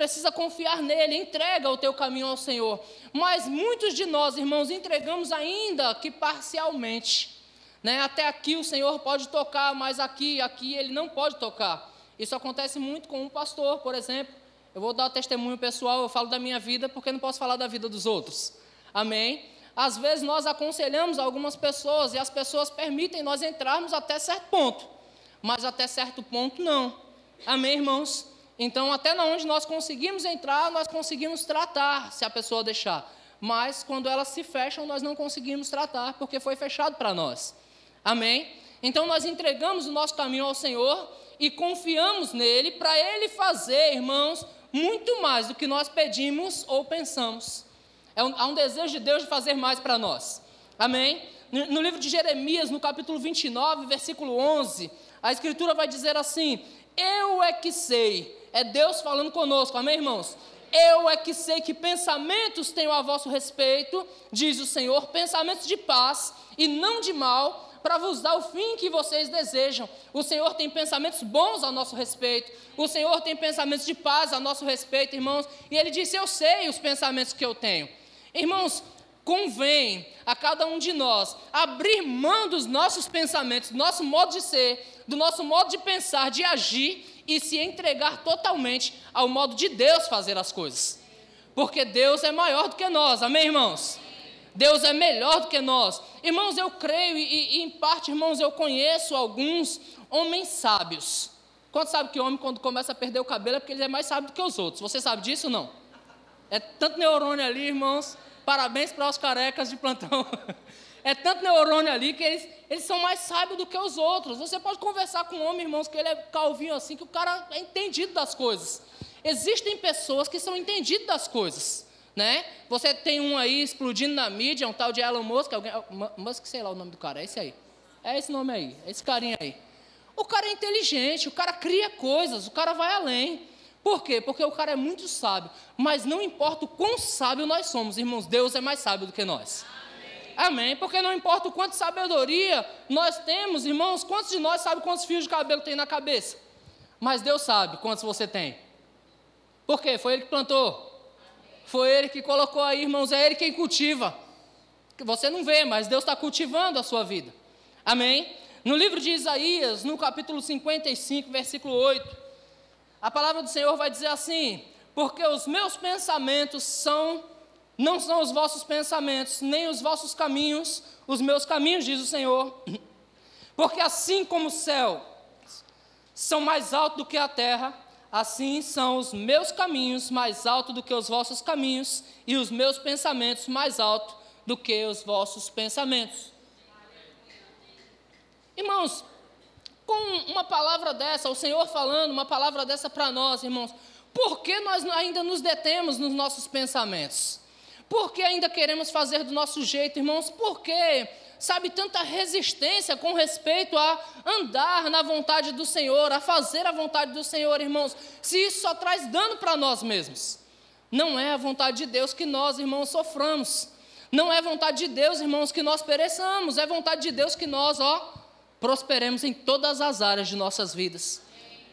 precisa confiar nele, entrega o teu caminho ao Senhor. Mas muitos de nós, irmãos, entregamos ainda que parcialmente. Né? Até aqui o Senhor pode tocar, mas aqui, aqui ele não pode tocar. Isso acontece muito com um pastor, por exemplo. Eu vou dar testemunho pessoal, eu falo da minha vida porque não posso falar da vida dos outros. Amém? Às vezes nós aconselhamos algumas pessoas e as pessoas permitem nós entrarmos até certo ponto, mas até certo ponto não. Amém, irmãos? Então, até onde nós conseguimos entrar, nós conseguimos tratar, se a pessoa deixar. Mas quando elas se fecham, nós não conseguimos tratar, porque foi fechado para nós. Amém? Então, nós entregamos o nosso caminho ao Senhor e confiamos nele para ele fazer, irmãos, muito mais do que nós pedimos ou pensamos. É um, há um desejo de Deus de fazer mais para nós. Amém? No, no livro de Jeremias, no capítulo 29, versículo 11, a Escritura vai dizer assim: Eu é que sei é Deus falando conosco, amém, irmãos? Eu é que sei que pensamentos tenho a vosso respeito, diz o Senhor, pensamentos de paz e não de mal, para vos dar o fim que vocês desejam. O Senhor tem pensamentos bons a nosso respeito, o Senhor tem pensamentos de paz a nosso respeito, irmãos, e Ele disse: Eu sei os pensamentos que eu tenho. Irmãos, convém a cada um de nós abrir mão dos nossos pensamentos, do nosso modo de ser, do nosso modo de pensar, de agir e se entregar totalmente ao modo de Deus fazer as coisas. Porque Deus é maior do que nós, amém, irmãos? Deus é melhor do que nós. Irmãos, eu creio e, e em parte, irmãos, eu conheço alguns homens sábios. Quanto sabe que homem, quando começa a perder o cabelo, é porque ele é mais sábio do que os outros? Você sabe disso ou não? É tanto neurônio ali, irmãos. Parabéns para os carecas de plantão. É tanto neurônio ali que eles, eles são mais sábios do que os outros. Você pode conversar com um homem, irmãos, que ele é calvinho assim, que o cara é entendido das coisas. Existem pessoas que são entendidas das coisas. Né? Você tem um aí explodindo na mídia, um tal de Elon Musk, alguém, Musk, sei lá o nome do cara, é esse aí. É esse nome aí, é esse carinha aí. O cara é inteligente, o cara cria coisas, o cara vai além. Por quê? Porque o cara é muito sábio. Mas não importa o quão sábio nós somos, irmãos, Deus é mais sábio do que nós. Amém. Porque não importa o quanto sabedoria nós temos, irmãos, quantos de nós sabem quantos fios de cabelo tem na cabeça? Mas Deus sabe quantos você tem. Por quê? Foi Ele que plantou. Foi Ele que colocou aí, irmãos, é Ele quem cultiva. Você não vê, mas Deus está cultivando a sua vida. Amém? No livro de Isaías, no capítulo 55, versículo 8, a palavra do Senhor vai dizer assim: Porque os meus pensamentos são não são os vossos pensamentos, nem os vossos caminhos, os meus caminhos, diz o Senhor. Porque assim como o céu são mais altos do que a terra, assim são os meus caminhos mais altos do que os vossos caminhos, e os meus pensamentos mais altos do que os vossos pensamentos. Irmãos, com uma palavra dessa, o Senhor falando uma palavra dessa para nós, irmãos, por que nós ainda nos detemos nos nossos pensamentos? Por que ainda queremos fazer do nosso jeito, irmãos? Por que, sabe, tanta resistência com respeito a andar na vontade do Senhor, a fazer a vontade do Senhor, irmãos? Se isso só traz dano para nós mesmos. Não é a vontade de Deus que nós, irmãos, soframos. Não é vontade de Deus, irmãos, que nós pereçamos. É vontade de Deus que nós, ó, prosperemos em todas as áreas de nossas vidas.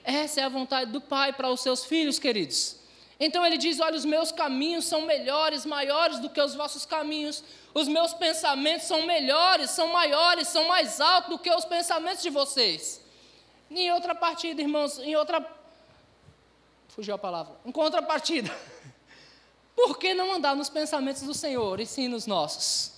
Essa é a vontade do Pai para os seus filhos, queridos. Então ele diz: Olha, os meus caminhos são melhores, maiores do que os vossos caminhos. Os meus pensamentos são melhores, são maiores, são mais altos do que os pensamentos de vocês. Em outra partida, irmãos, em outra. Fugiu a palavra. Em contrapartida. Por que não andar nos pensamentos do Senhor e sim nos nossos?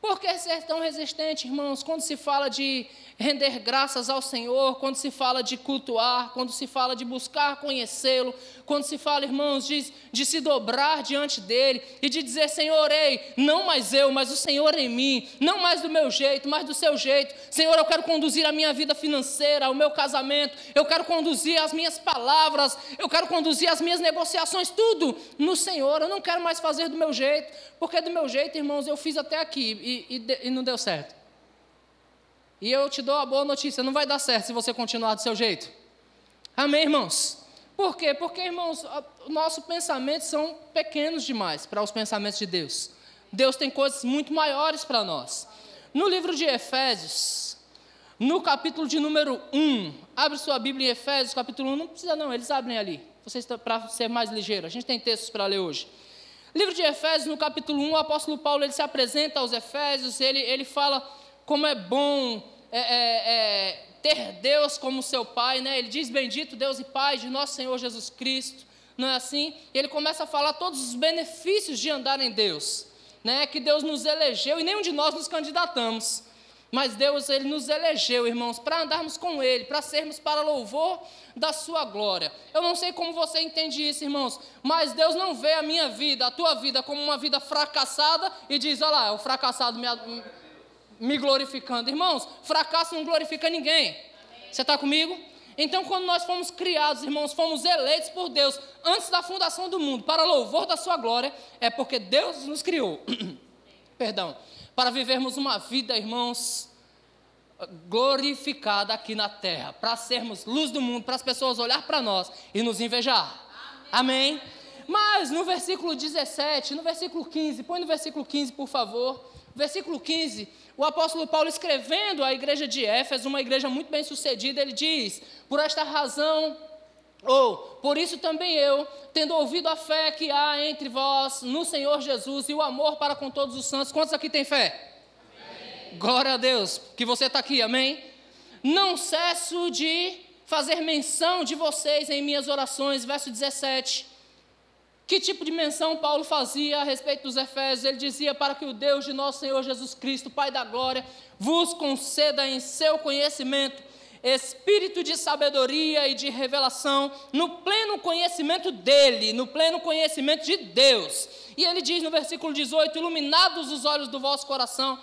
Por que ser tão resistente, irmãos, quando se fala de render graças ao Senhor, quando se fala de cultuar, quando se fala de buscar conhecê-lo, quando se fala, irmãos, de, de se dobrar diante dele e de dizer: Senhor, ei, não mais eu, mas o Senhor em mim, não mais do meu jeito, mas do seu jeito. Senhor, eu quero conduzir a minha vida financeira, o meu casamento, eu quero conduzir as minhas palavras, eu quero conduzir as minhas negociações, tudo no Senhor. Eu não quero mais fazer do meu jeito, porque do meu jeito, irmãos, eu fiz até aqui e, e, e não deu certo. E eu te dou a boa notícia: não vai dar certo se você continuar do seu jeito. Amém, irmãos? Por quê? Porque, irmãos, nossos pensamentos são pequenos demais para os pensamentos de Deus. Deus tem coisas muito maiores para nós. No livro de Efésios, no capítulo de número 1, abre sua Bíblia em Efésios, capítulo 1, não precisa não, eles abrem ali. Para ser mais ligeiro. A gente tem textos para ler hoje. Livro de Efésios, no capítulo 1, o apóstolo Paulo ele se apresenta aos Efésios, ele, ele fala como é bom é, é, é, ter Deus como seu Pai, né? ele diz: Bendito Deus e Pai de nosso Senhor Jesus Cristo, não é assim? E ele começa a falar todos os benefícios de andar em Deus, né? que Deus nos elegeu e nenhum de nós nos candidatamos. Mas Deus, Ele nos elegeu, irmãos, para andarmos com Ele, para sermos para louvor da Sua glória. Eu não sei como você entende isso, irmãos, mas Deus não vê a minha vida, a tua vida, como uma vida fracassada e diz: olha lá, o fracassado me, me glorificando. Irmãos, fracasso não glorifica ninguém. Você está comigo? Então, quando nós fomos criados, irmãos, fomos eleitos por Deus antes da fundação do mundo, para louvor da Sua glória, é porque Deus nos criou. Perdão para vivermos uma vida, irmãos, glorificada aqui na terra, para sermos luz do mundo, para as pessoas olhar para nós e nos invejar. Amém. Amém? Mas no versículo 17, no versículo 15, põe no versículo 15, por favor. Versículo 15, o apóstolo Paulo escrevendo à igreja de Éfeso, uma igreja muito bem sucedida, ele diz: Por esta razão ou, por isso também eu, tendo ouvido a fé que há entre vós no Senhor Jesus e o amor para com todos os santos, quantos aqui têm fé? Amém. Glória a Deus, que você está aqui, amém? Não cesso de fazer menção de vocês em minhas orações, verso 17. Que tipo de menção Paulo fazia a respeito dos Efésios? Ele dizia: Para que o Deus de nosso Senhor Jesus Cristo, Pai da glória, vos conceda em seu conhecimento espírito de sabedoria e de revelação, no pleno conhecimento dele, no pleno conhecimento de Deus. E ele diz no versículo 18: Iluminados os olhos do vosso coração,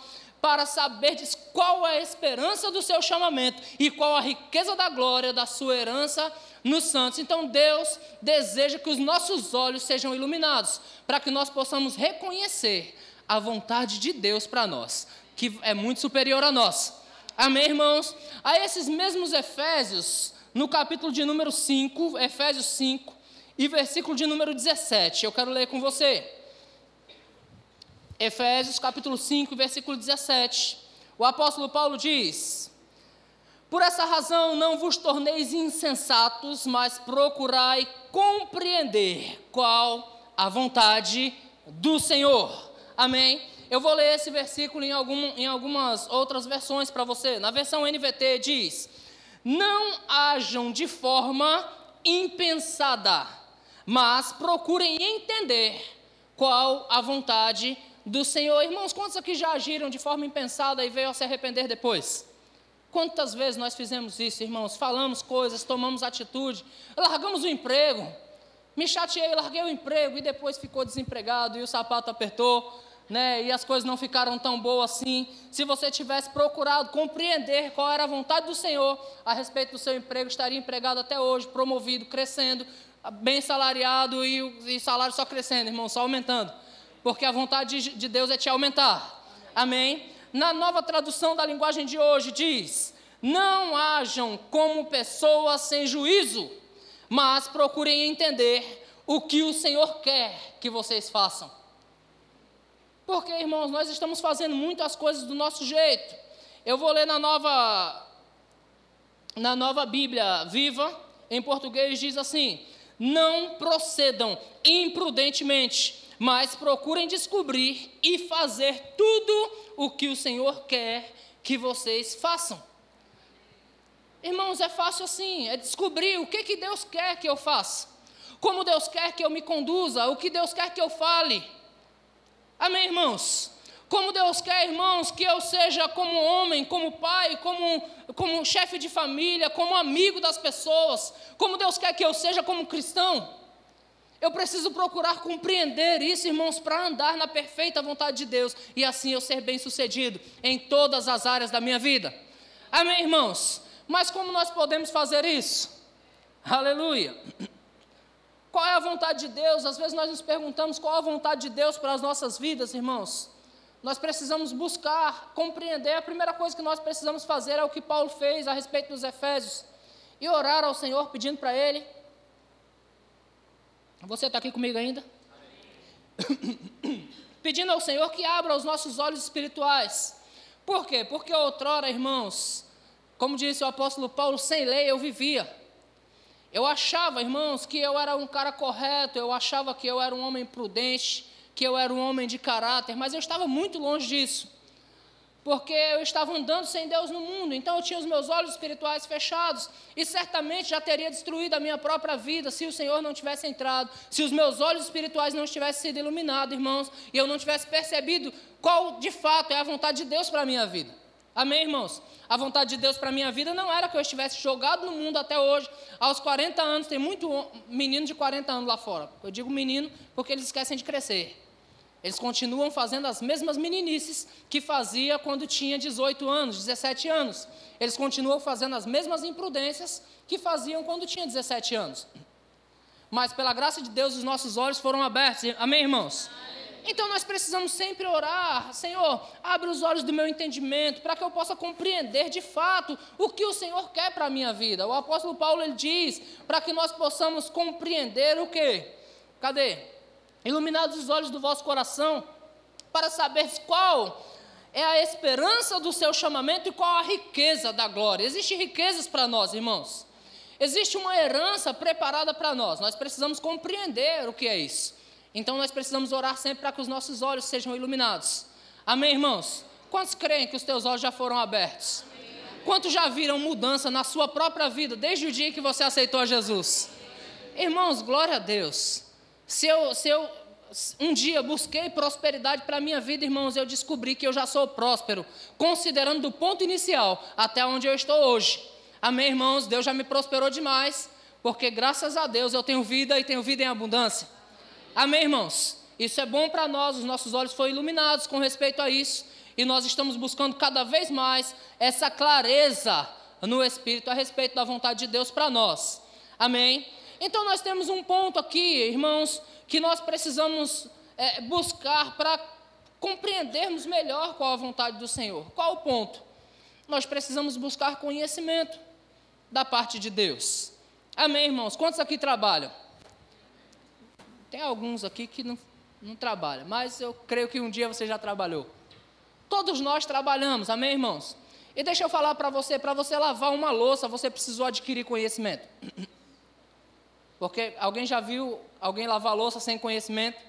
para saberdes qual é a esperança do seu chamamento e qual a riqueza da glória da sua herança nos santos. Então Deus deseja que os nossos olhos sejam iluminados, para que nós possamos reconhecer a vontade de Deus para nós, que é muito superior a nós. Amém, irmãos? A esses mesmos Efésios, no capítulo de número 5, Efésios 5, e versículo de número 17, eu quero ler com você. Efésios capítulo 5, versículo 17. O apóstolo Paulo diz: Por essa razão não vos torneis insensatos, mas procurai compreender qual a vontade do Senhor. Amém? Eu vou ler esse versículo em, algum, em algumas outras versões para você. Na versão NVT diz: Não hajam de forma impensada, mas procurem entender qual a vontade do Senhor. Irmãos, quantos aqui já agiram de forma impensada e veio a se arrepender depois? Quantas vezes nós fizemos isso, irmãos? Falamos coisas, tomamos atitude, largamos o emprego, me chateei, larguei o emprego e depois ficou desempregado e o sapato apertou né, e as coisas não ficaram tão boas assim, se você tivesse procurado compreender qual era a vontade do Senhor a respeito do seu emprego, estaria empregado até hoje, promovido, crescendo, bem salariado e o salário só crescendo, irmão, só aumentando. Porque a vontade de, de Deus é te aumentar. Amém? Na nova tradução da linguagem de hoje diz: Não hajam como pessoas sem juízo, mas procurem entender o que o Senhor quer que vocês façam. Porque, irmãos, nós estamos fazendo muitas coisas do nosso jeito. Eu vou ler na nova na nova Bíblia Viva, em português diz assim: Não procedam imprudentemente, mas procurem descobrir e fazer tudo o que o Senhor quer que vocês façam. Irmãos, é fácil assim, é descobrir o que, que Deus quer que eu faça, como Deus quer que eu me conduza, o que Deus quer que eu fale. Amém, irmãos? Como Deus quer, irmãos, que eu seja como homem, como pai, como, como chefe de família, como amigo das pessoas, como Deus quer que eu seja como cristão. Eu preciso procurar compreender isso, irmãos, para andar na perfeita vontade de Deus e assim eu ser bem-sucedido em todas as áreas da minha vida. Amém, irmãos? Mas como nós podemos fazer isso? Aleluia. Qual é a vontade de Deus? Às vezes nós nos perguntamos qual é a vontade de Deus para as nossas vidas, irmãos. Nós precisamos buscar, compreender. A primeira coisa que nós precisamos fazer é o que Paulo fez a respeito dos Efésios e orar ao Senhor pedindo para Ele. Você está aqui comigo ainda? pedindo ao Senhor que abra os nossos olhos espirituais. Por quê? Porque outrora, irmãos, como disse o apóstolo Paulo, sem lei eu vivia. Eu achava, irmãos, que eu era um cara correto, eu achava que eu era um homem prudente, que eu era um homem de caráter, mas eu estava muito longe disso porque eu estava andando sem Deus no mundo, então eu tinha os meus olhos espirituais fechados, e certamente já teria destruído a minha própria vida se o Senhor não tivesse entrado, se os meus olhos espirituais não tivessem sido iluminados, irmãos, e eu não tivesse percebido qual de fato é a vontade de Deus para a minha vida. Amém, irmãos? A vontade de Deus para a minha vida não era que eu estivesse jogado no mundo até hoje, aos 40 anos, tem muito menino de 40 anos lá fora. Eu digo menino porque eles esquecem de crescer. Eles continuam fazendo as mesmas meninices que fazia quando tinha 18 anos, 17 anos. Eles continuam fazendo as mesmas imprudências que faziam quando tinha 17 anos. Mas pela graça de Deus os nossos olhos foram abertos. Amém, irmãos? Então nós precisamos sempre orar, Senhor, abre os olhos do meu entendimento para que eu possa compreender de fato o que o Senhor quer para a minha vida. O apóstolo Paulo ele diz para que nós possamos compreender o quê? Cadê? Iluminados os olhos do vosso coração, para saber qual é a esperança do seu chamamento e qual a riqueza da glória. Existem riquezas para nós, irmãos. Existe uma herança preparada para nós. Nós precisamos compreender o que é isso. Então nós precisamos orar sempre para que os nossos olhos sejam iluminados. Amém, irmãos? Quantos creem que os teus olhos já foram abertos? Quantos já viram mudança na sua própria vida desde o dia que você aceitou a Jesus? Irmãos, glória a Deus. Se eu, se eu um dia busquei prosperidade para a minha vida, irmãos, eu descobri que eu já sou próspero, considerando do ponto inicial até onde eu estou hoje. Amém, irmãos? Deus já me prosperou demais, porque graças a Deus eu tenho vida e tenho vida em abundância. Amém, irmãos? Isso é bom para nós, os nossos olhos foram iluminados com respeito a isso, e nós estamos buscando cada vez mais essa clareza no Espírito a respeito da vontade de Deus para nós. Amém? Então nós temos um ponto aqui, irmãos, que nós precisamos é, buscar para compreendermos melhor qual a vontade do Senhor. Qual o ponto? Nós precisamos buscar conhecimento da parte de Deus. Amém, irmãos? Quantos aqui trabalham? Tem alguns aqui que não, não trabalham, mas eu creio que um dia você já trabalhou. Todos nós trabalhamos, amém, irmãos? E deixa eu falar para você, para você lavar uma louça, você precisou adquirir conhecimento. Porque alguém já viu alguém lavar louça sem conhecimento?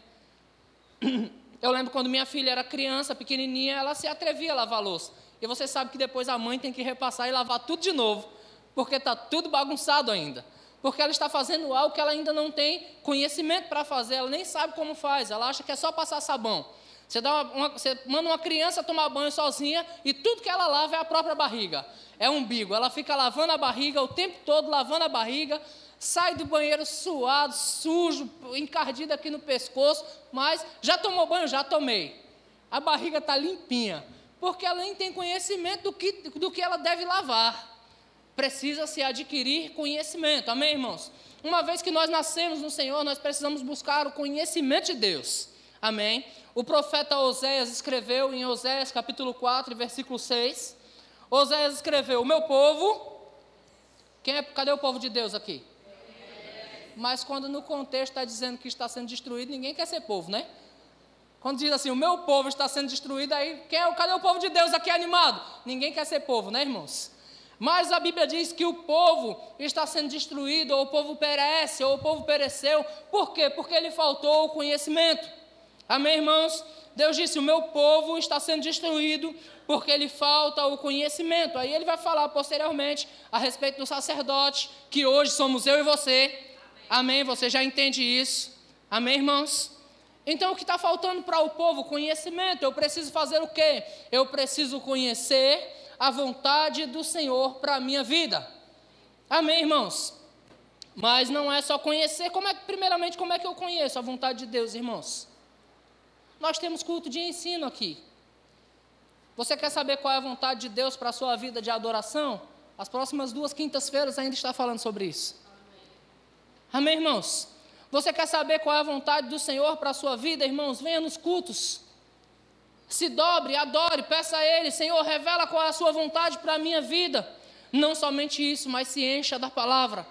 Eu lembro quando minha filha era criança, pequenininha, ela se atrevia a lavar louça. E você sabe que depois a mãe tem que repassar e lavar tudo de novo, porque está tudo bagunçado ainda. Porque ela está fazendo algo que ela ainda não tem conhecimento para fazer, ela nem sabe como faz, ela acha que é só passar sabão. Você, dá uma, uma, você manda uma criança tomar banho sozinha e tudo que ela lava é a própria barriga, é umbigo. Ela fica lavando a barriga o tempo todo, lavando a barriga, sai do banheiro suado, sujo, encardido aqui no pescoço, mas já tomou banho? Já tomei. A barriga está limpinha, porque ela nem tem conhecimento do que, do que ela deve lavar. Precisa se adquirir conhecimento, amém, irmãos? Uma vez que nós nascemos no Senhor, nós precisamos buscar o conhecimento de Deus, amém? O profeta Oséias escreveu em Oséias capítulo 4, versículo 6. Oséias escreveu: O meu povo. Quem é, cadê o povo de Deus aqui? Mas quando no contexto está dizendo que está sendo destruído, ninguém quer ser povo, né? Quando diz assim, o meu povo está sendo destruído, aí quem é, cadê o povo de Deus aqui animado? Ninguém quer ser povo, né, irmãos? Mas a Bíblia diz que o povo está sendo destruído, ou o povo perece, ou o povo pereceu. Por quê? Porque ele faltou o conhecimento. Amém, irmãos? Deus disse: O meu povo está sendo destruído porque lhe falta o conhecimento. Aí ele vai falar posteriormente a respeito do sacerdote, que hoje somos eu e você, Amém? Você já entende isso? Amém, irmãos? Então, o que está faltando para o povo? Conhecimento. Eu preciso fazer o quê? Eu preciso conhecer a vontade do Senhor para a minha vida. Amém, irmãos? Mas não é só conhecer. Como é, primeiramente, como é que eu conheço a vontade de Deus, irmãos? Nós temos culto de ensino aqui. Você quer saber qual é a vontade de Deus para a sua vida de adoração? As próximas duas quintas-feiras ainda está falando sobre isso. Amém, irmãos? Você quer saber qual é a vontade do Senhor para a sua vida, irmãos? Venha nos cultos. Se dobre, adore, peça a Ele, Senhor, revela qual é a sua vontade para a minha vida. Não somente isso, mas se encha da palavra.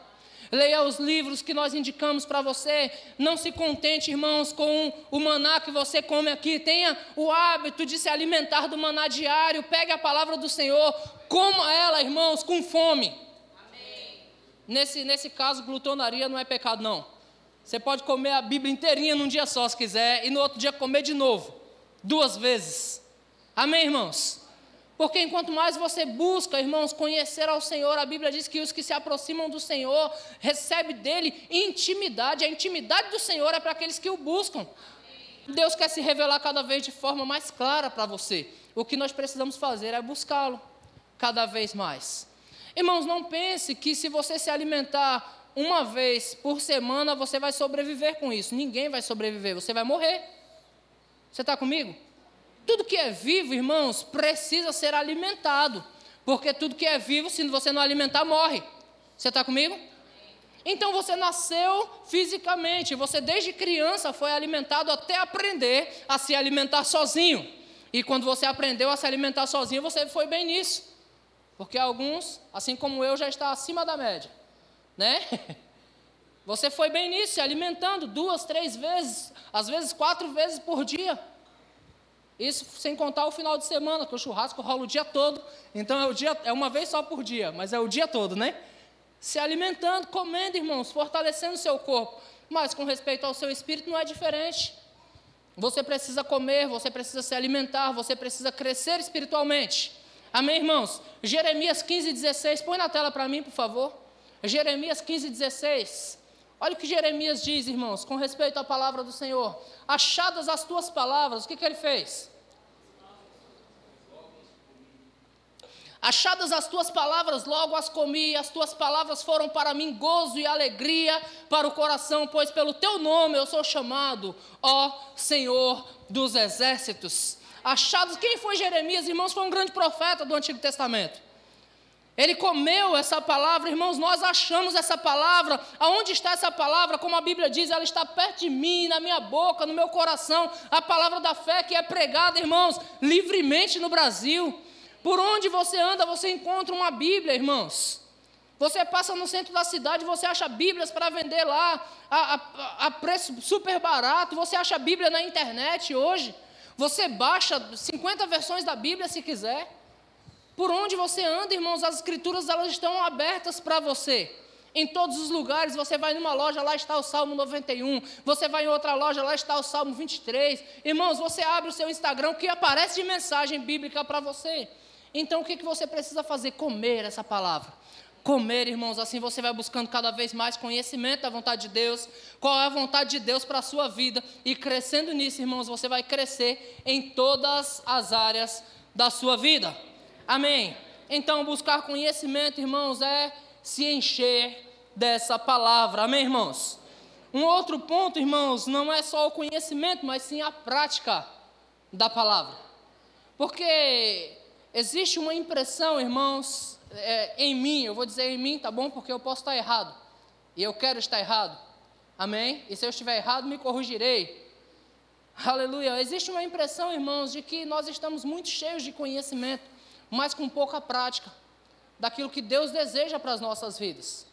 Leia os livros que nós indicamos para você. Não se contente, irmãos, com o maná que você come aqui. Tenha o hábito de se alimentar do maná diário. Pegue a palavra do Senhor, coma ela, irmãos, com fome. Nesse, nesse caso, glutonaria não é pecado, não. Você pode comer a Bíblia inteirinha num dia só, se quiser, e no outro dia comer de novo, duas vezes. Amém, irmãos? Porque enquanto mais você busca, irmãos, conhecer ao Senhor, a Bíblia diz que os que se aproximam do Senhor recebem dele intimidade. A intimidade do Senhor é para aqueles que o buscam. Deus quer se revelar cada vez de forma mais clara para você. O que nós precisamos fazer é buscá-lo cada vez mais. Irmãos, não pense que se você se alimentar uma vez por semana, você vai sobreviver com isso. Ninguém vai sobreviver, você vai morrer. Você está comigo? Tudo que é vivo, irmãos, precisa ser alimentado. Porque tudo que é vivo, se você não alimentar, morre. Você está comigo? Então você nasceu fisicamente, você desde criança foi alimentado até aprender a se alimentar sozinho. E quando você aprendeu a se alimentar sozinho, você foi bem nisso. Porque alguns, assim como eu, já está acima da média, né? Você foi bem nisso, se alimentando duas, três vezes, às vezes quatro vezes por dia. Isso sem contar o final de semana, que o churrasco rola o dia todo. Então é o dia, é uma vez só por dia, mas é o dia todo, né? Se alimentando, comendo, irmãos, fortalecendo o seu corpo. Mas com respeito ao seu espírito não é diferente. Você precisa comer, você precisa se alimentar, você precisa crescer espiritualmente. Amém, irmãos? Jeremias 15, 16, põe na tela para mim, por favor. Jeremias 15, 16. Olha o que Jeremias diz, irmãos, com respeito à palavra do Senhor. Achadas as tuas palavras, o que, que ele fez? Achadas as tuas palavras, logo as comi, as tuas palavras foram para mim gozo e alegria para o coração, pois pelo teu nome eu sou chamado, ó Senhor dos exércitos. Achados, quem foi Jeremias, irmãos? Foi um grande profeta do Antigo Testamento. Ele comeu essa palavra, irmãos, nós achamos essa palavra. Aonde está essa palavra? Como a Bíblia diz, ela está perto de mim, na minha boca, no meu coração. A palavra da fé que é pregada, irmãos, livremente no Brasil. Por onde você anda, você encontra uma Bíblia, irmãos. Você passa no centro da cidade, você acha Bíblias para vender lá a, a, a preço super barato. Você acha Bíblia na internet hoje. Você baixa 50 versões da Bíblia se quiser. Por onde você anda, irmãos, as escrituras elas estão abertas para você. Em todos os lugares, você vai numa loja, lá está o Salmo 91. Você vai em outra loja, lá está o Salmo 23. Irmãos, você abre o seu Instagram, que aparece de mensagem bíblica para você. Então, o que, que você precisa fazer? Comer essa palavra. Comer, irmãos, assim você vai buscando cada vez mais conhecimento da vontade de Deus, qual é a vontade de Deus para a sua vida, e crescendo nisso, irmãos, você vai crescer em todas as áreas da sua vida. Amém? Então, buscar conhecimento, irmãos, é se encher dessa palavra. Amém, irmãos? Um outro ponto, irmãos, não é só o conhecimento, mas sim a prática da palavra. Porque existe uma impressão, irmãos, é, em mim, eu vou dizer em mim, tá bom? Porque eu posso estar errado. E eu quero estar errado. Amém? E se eu estiver errado, me corrigirei. Aleluia. Existe uma impressão, irmãos, de que nós estamos muito cheios de conhecimento mas com pouca prática daquilo que Deus deseja para as nossas vidas.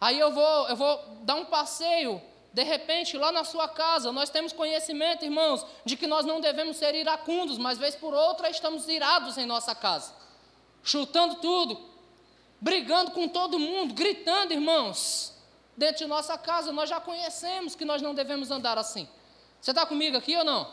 Aí eu vou, eu vou dar um passeio, de repente, lá na sua casa, nós temos conhecimento, irmãos, de que nós não devemos ser iracundos, mas vez por outra estamos irados em nossa casa, chutando tudo, brigando com todo mundo, gritando, irmãos. Dentro de nossa casa, nós já conhecemos que nós não devemos andar assim. Você está comigo aqui ou não?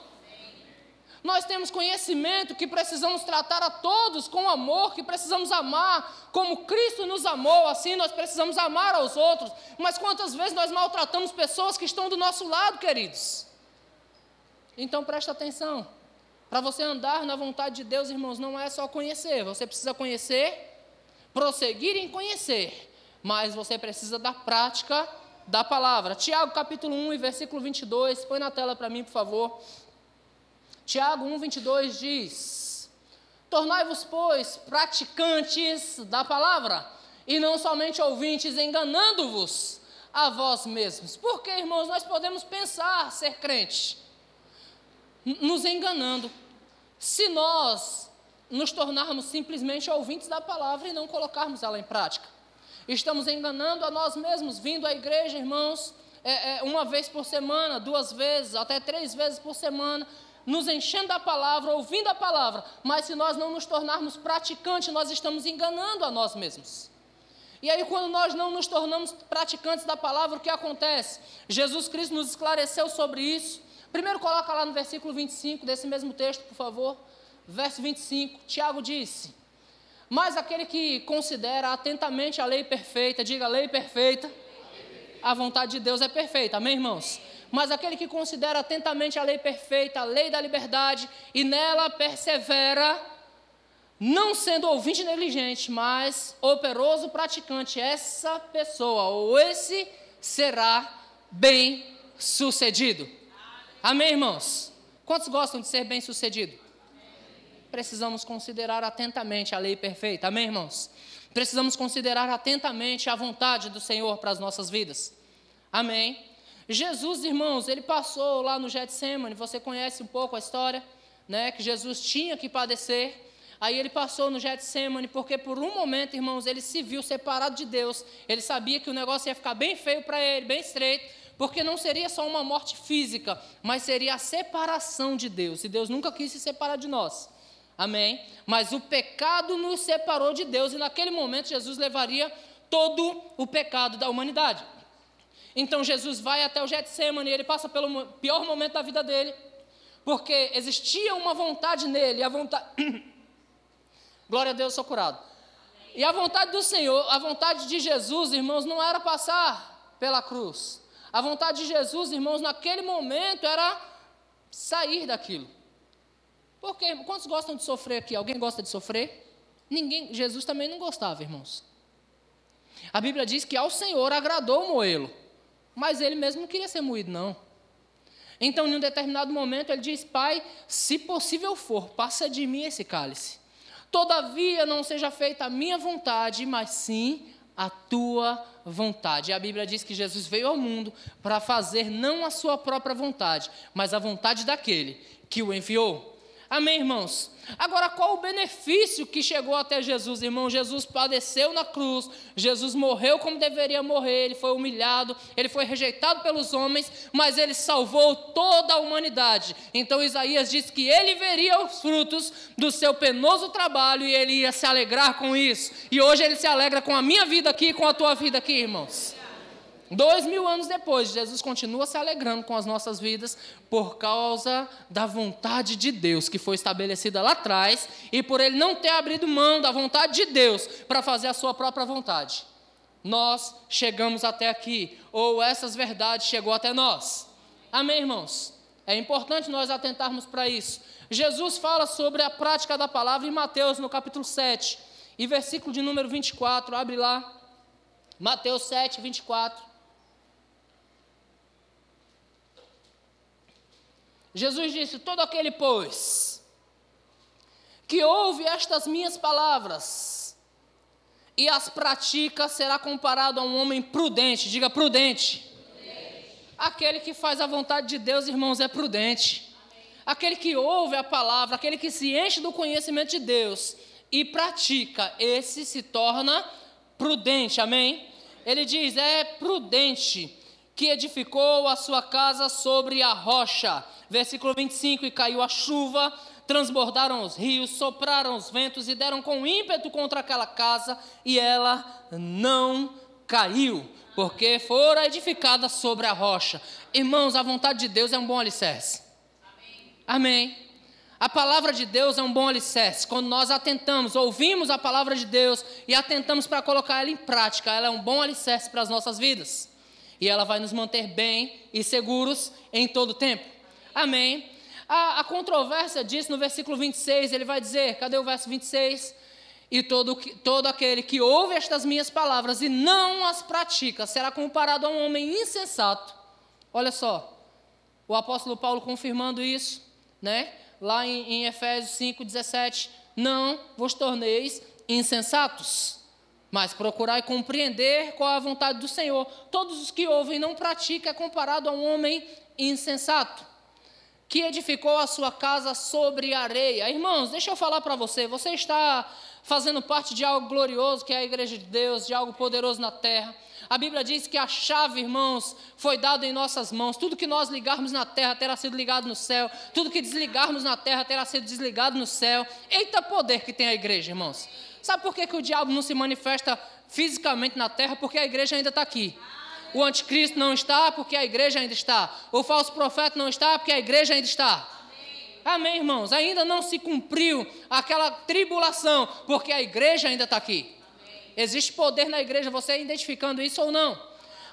Nós temos conhecimento que precisamos tratar a todos com amor, que precisamos amar como Cristo nos amou, assim nós precisamos amar aos outros. Mas quantas vezes nós maltratamos pessoas que estão do nosso lado, queridos? Então presta atenção. Para você andar na vontade de Deus, irmãos, não é só conhecer, você precisa conhecer, prosseguir em conhecer, mas você precisa da prática da palavra. Tiago capítulo 1 e versículo 22, põe na tela para mim, por favor. Tiago 1,22 diz: Tornai-vos, pois, praticantes da palavra, e não somente ouvintes, enganando-vos a vós mesmos. Porque, irmãos, nós podemos pensar ser crente, nos enganando, se nós nos tornarmos simplesmente ouvintes da palavra e não colocarmos ela em prática. Estamos enganando a nós mesmos, vindo à igreja, irmãos, é, é, uma vez por semana, duas vezes, até três vezes por semana, nos enchendo da palavra, ouvindo a palavra, mas se nós não nos tornarmos praticantes, nós estamos enganando a nós mesmos. E aí, quando nós não nos tornamos praticantes da palavra, o que acontece? Jesus Cristo nos esclareceu sobre isso. Primeiro, coloca lá no versículo 25 desse mesmo texto, por favor. Verso 25. Tiago disse: Mas aquele que considera atentamente a lei perfeita, diga lei perfeita, a vontade de Deus é perfeita, amém, irmãos? Mas aquele que considera atentamente a lei perfeita, a lei da liberdade, e nela persevera, não sendo ouvinte negligente, mas operoso praticante, essa pessoa ou esse será bem sucedido. Amém, irmãos? Quantos gostam de ser bem sucedido? Precisamos considerar atentamente a lei perfeita. Amém, irmãos? Precisamos considerar atentamente a vontade do Senhor para as nossas vidas. Amém? Jesus, irmãos, ele passou lá no Getsemane, você conhece um pouco a história, né? Que Jesus tinha que padecer. Aí ele passou no Getsemane, porque por um momento, irmãos, ele se viu separado de Deus. Ele sabia que o negócio ia ficar bem feio para ele, bem estreito, porque não seria só uma morte física, mas seria a separação de Deus. E Deus nunca quis se separar de nós. Amém? Mas o pecado nos separou de Deus, e naquele momento Jesus levaria todo o pecado da humanidade. Então Jesus vai até o Getsemane, ele passa pelo pior momento da vida dele, porque existia uma vontade nele, a vontade. Glória a Deus, sou curado. E a vontade do Senhor, a vontade de Jesus, irmãos, não era passar pela cruz. A vontade de Jesus, irmãos, naquele momento era sair daquilo. Porque quantos gostam de sofrer aqui? Alguém gosta de sofrer? Ninguém, Jesus também não gostava, irmãos. A Bíblia diz que ao Senhor agradou moê-lo, mas ele mesmo não queria ser moído, não. Então, em um determinado momento, ele diz: Pai, se possível for, passa de mim esse cálice. Todavia, não seja feita a minha vontade, mas sim a tua vontade. E a Bíblia diz que Jesus veio ao mundo para fazer não a sua própria vontade, mas a vontade daquele que o enviou. Amém, irmãos? Agora, qual o benefício que chegou até Jesus, irmão? Jesus padeceu na cruz, Jesus morreu como deveria morrer, ele foi humilhado, ele foi rejeitado pelos homens, mas ele salvou toda a humanidade. Então, Isaías diz que ele veria os frutos do seu penoso trabalho e ele ia se alegrar com isso. E hoje ele se alegra com a minha vida aqui e com a tua vida aqui, irmãos. Dois mil anos depois, Jesus continua se alegrando com as nossas vidas por causa da vontade de Deus que foi estabelecida lá atrás e por ele não ter abrido mão da vontade de Deus para fazer a sua própria vontade. Nós chegamos até aqui, ou essas verdades chegou até nós. Amém, irmãos? É importante nós atentarmos para isso. Jesus fala sobre a prática da palavra em Mateus, no capítulo 7, e versículo de número 24, abre lá. Mateus 7, 24. Jesus disse: Todo aquele, pois, que ouve estas minhas palavras e as pratica, será comparado a um homem prudente. Diga prudente. prudente. Aquele que faz a vontade de Deus, irmãos, é prudente. Amém. Aquele que ouve a palavra, aquele que se enche do conhecimento de Deus e pratica, esse se torna prudente. Amém? Ele diz: é prudente que edificou a sua casa sobre a rocha. Versículo 25: E caiu a chuva, transbordaram os rios, sopraram os ventos e deram com ímpeto contra aquela casa, e ela não caiu, porque fora edificada sobre a rocha. Irmãos, a vontade de Deus é um bom alicerce. Amém. A palavra de Deus é um bom alicerce. Quando nós atentamos, ouvimos a palavra de Deus e atentamos para colocar ela em prática, ela é um bom alicerce para as nossas vidas e ela vai nos manter bem e seguros em todo o tempo. Amém. A, a controvérsia diz no versículo 26, ele vai dizer, cadê o verso 26? E todo, todo aquele que ouve estas minhas palavras e não as pratica será comparado a um homem insensato. Olha só, o apóstolo Paulo confirmando isso, né? Lá em, em Efésios 5, 17: Não vos torneis insensatos mas procurai compreender qual é a vontade do Senhor. Todos os que ouvem e não praticam é comparado a um homem insensato, que edificou a sua casa sobre areia. Irmãos, deixa eu falar para você, você está fazendo parte de algo glorioso, que é a igreja de Deus, de algo poderoso na terra. A Bíblia diz que a chave, irmãos, foi dada em nossas mãos. Tudo que nós ligarmos na terra terá sido ligado no céu. Tudo que desligarmos na terra terá sido desligado no céu. Eita poder que tem a igreja, irmãos. Sabe por que, que o diabo não se manifesta fisicamente na terra porque a igreja ainda está aqui. O anticristo não está porque a igreja ainda está. O falso profeta não está porque a igreja ainda está. Amém, irmãos? Ainda não se cumpriu aquela tribulação porque a igreja ainda está aqui. Existe poder na igreja, você identificando isso ou não?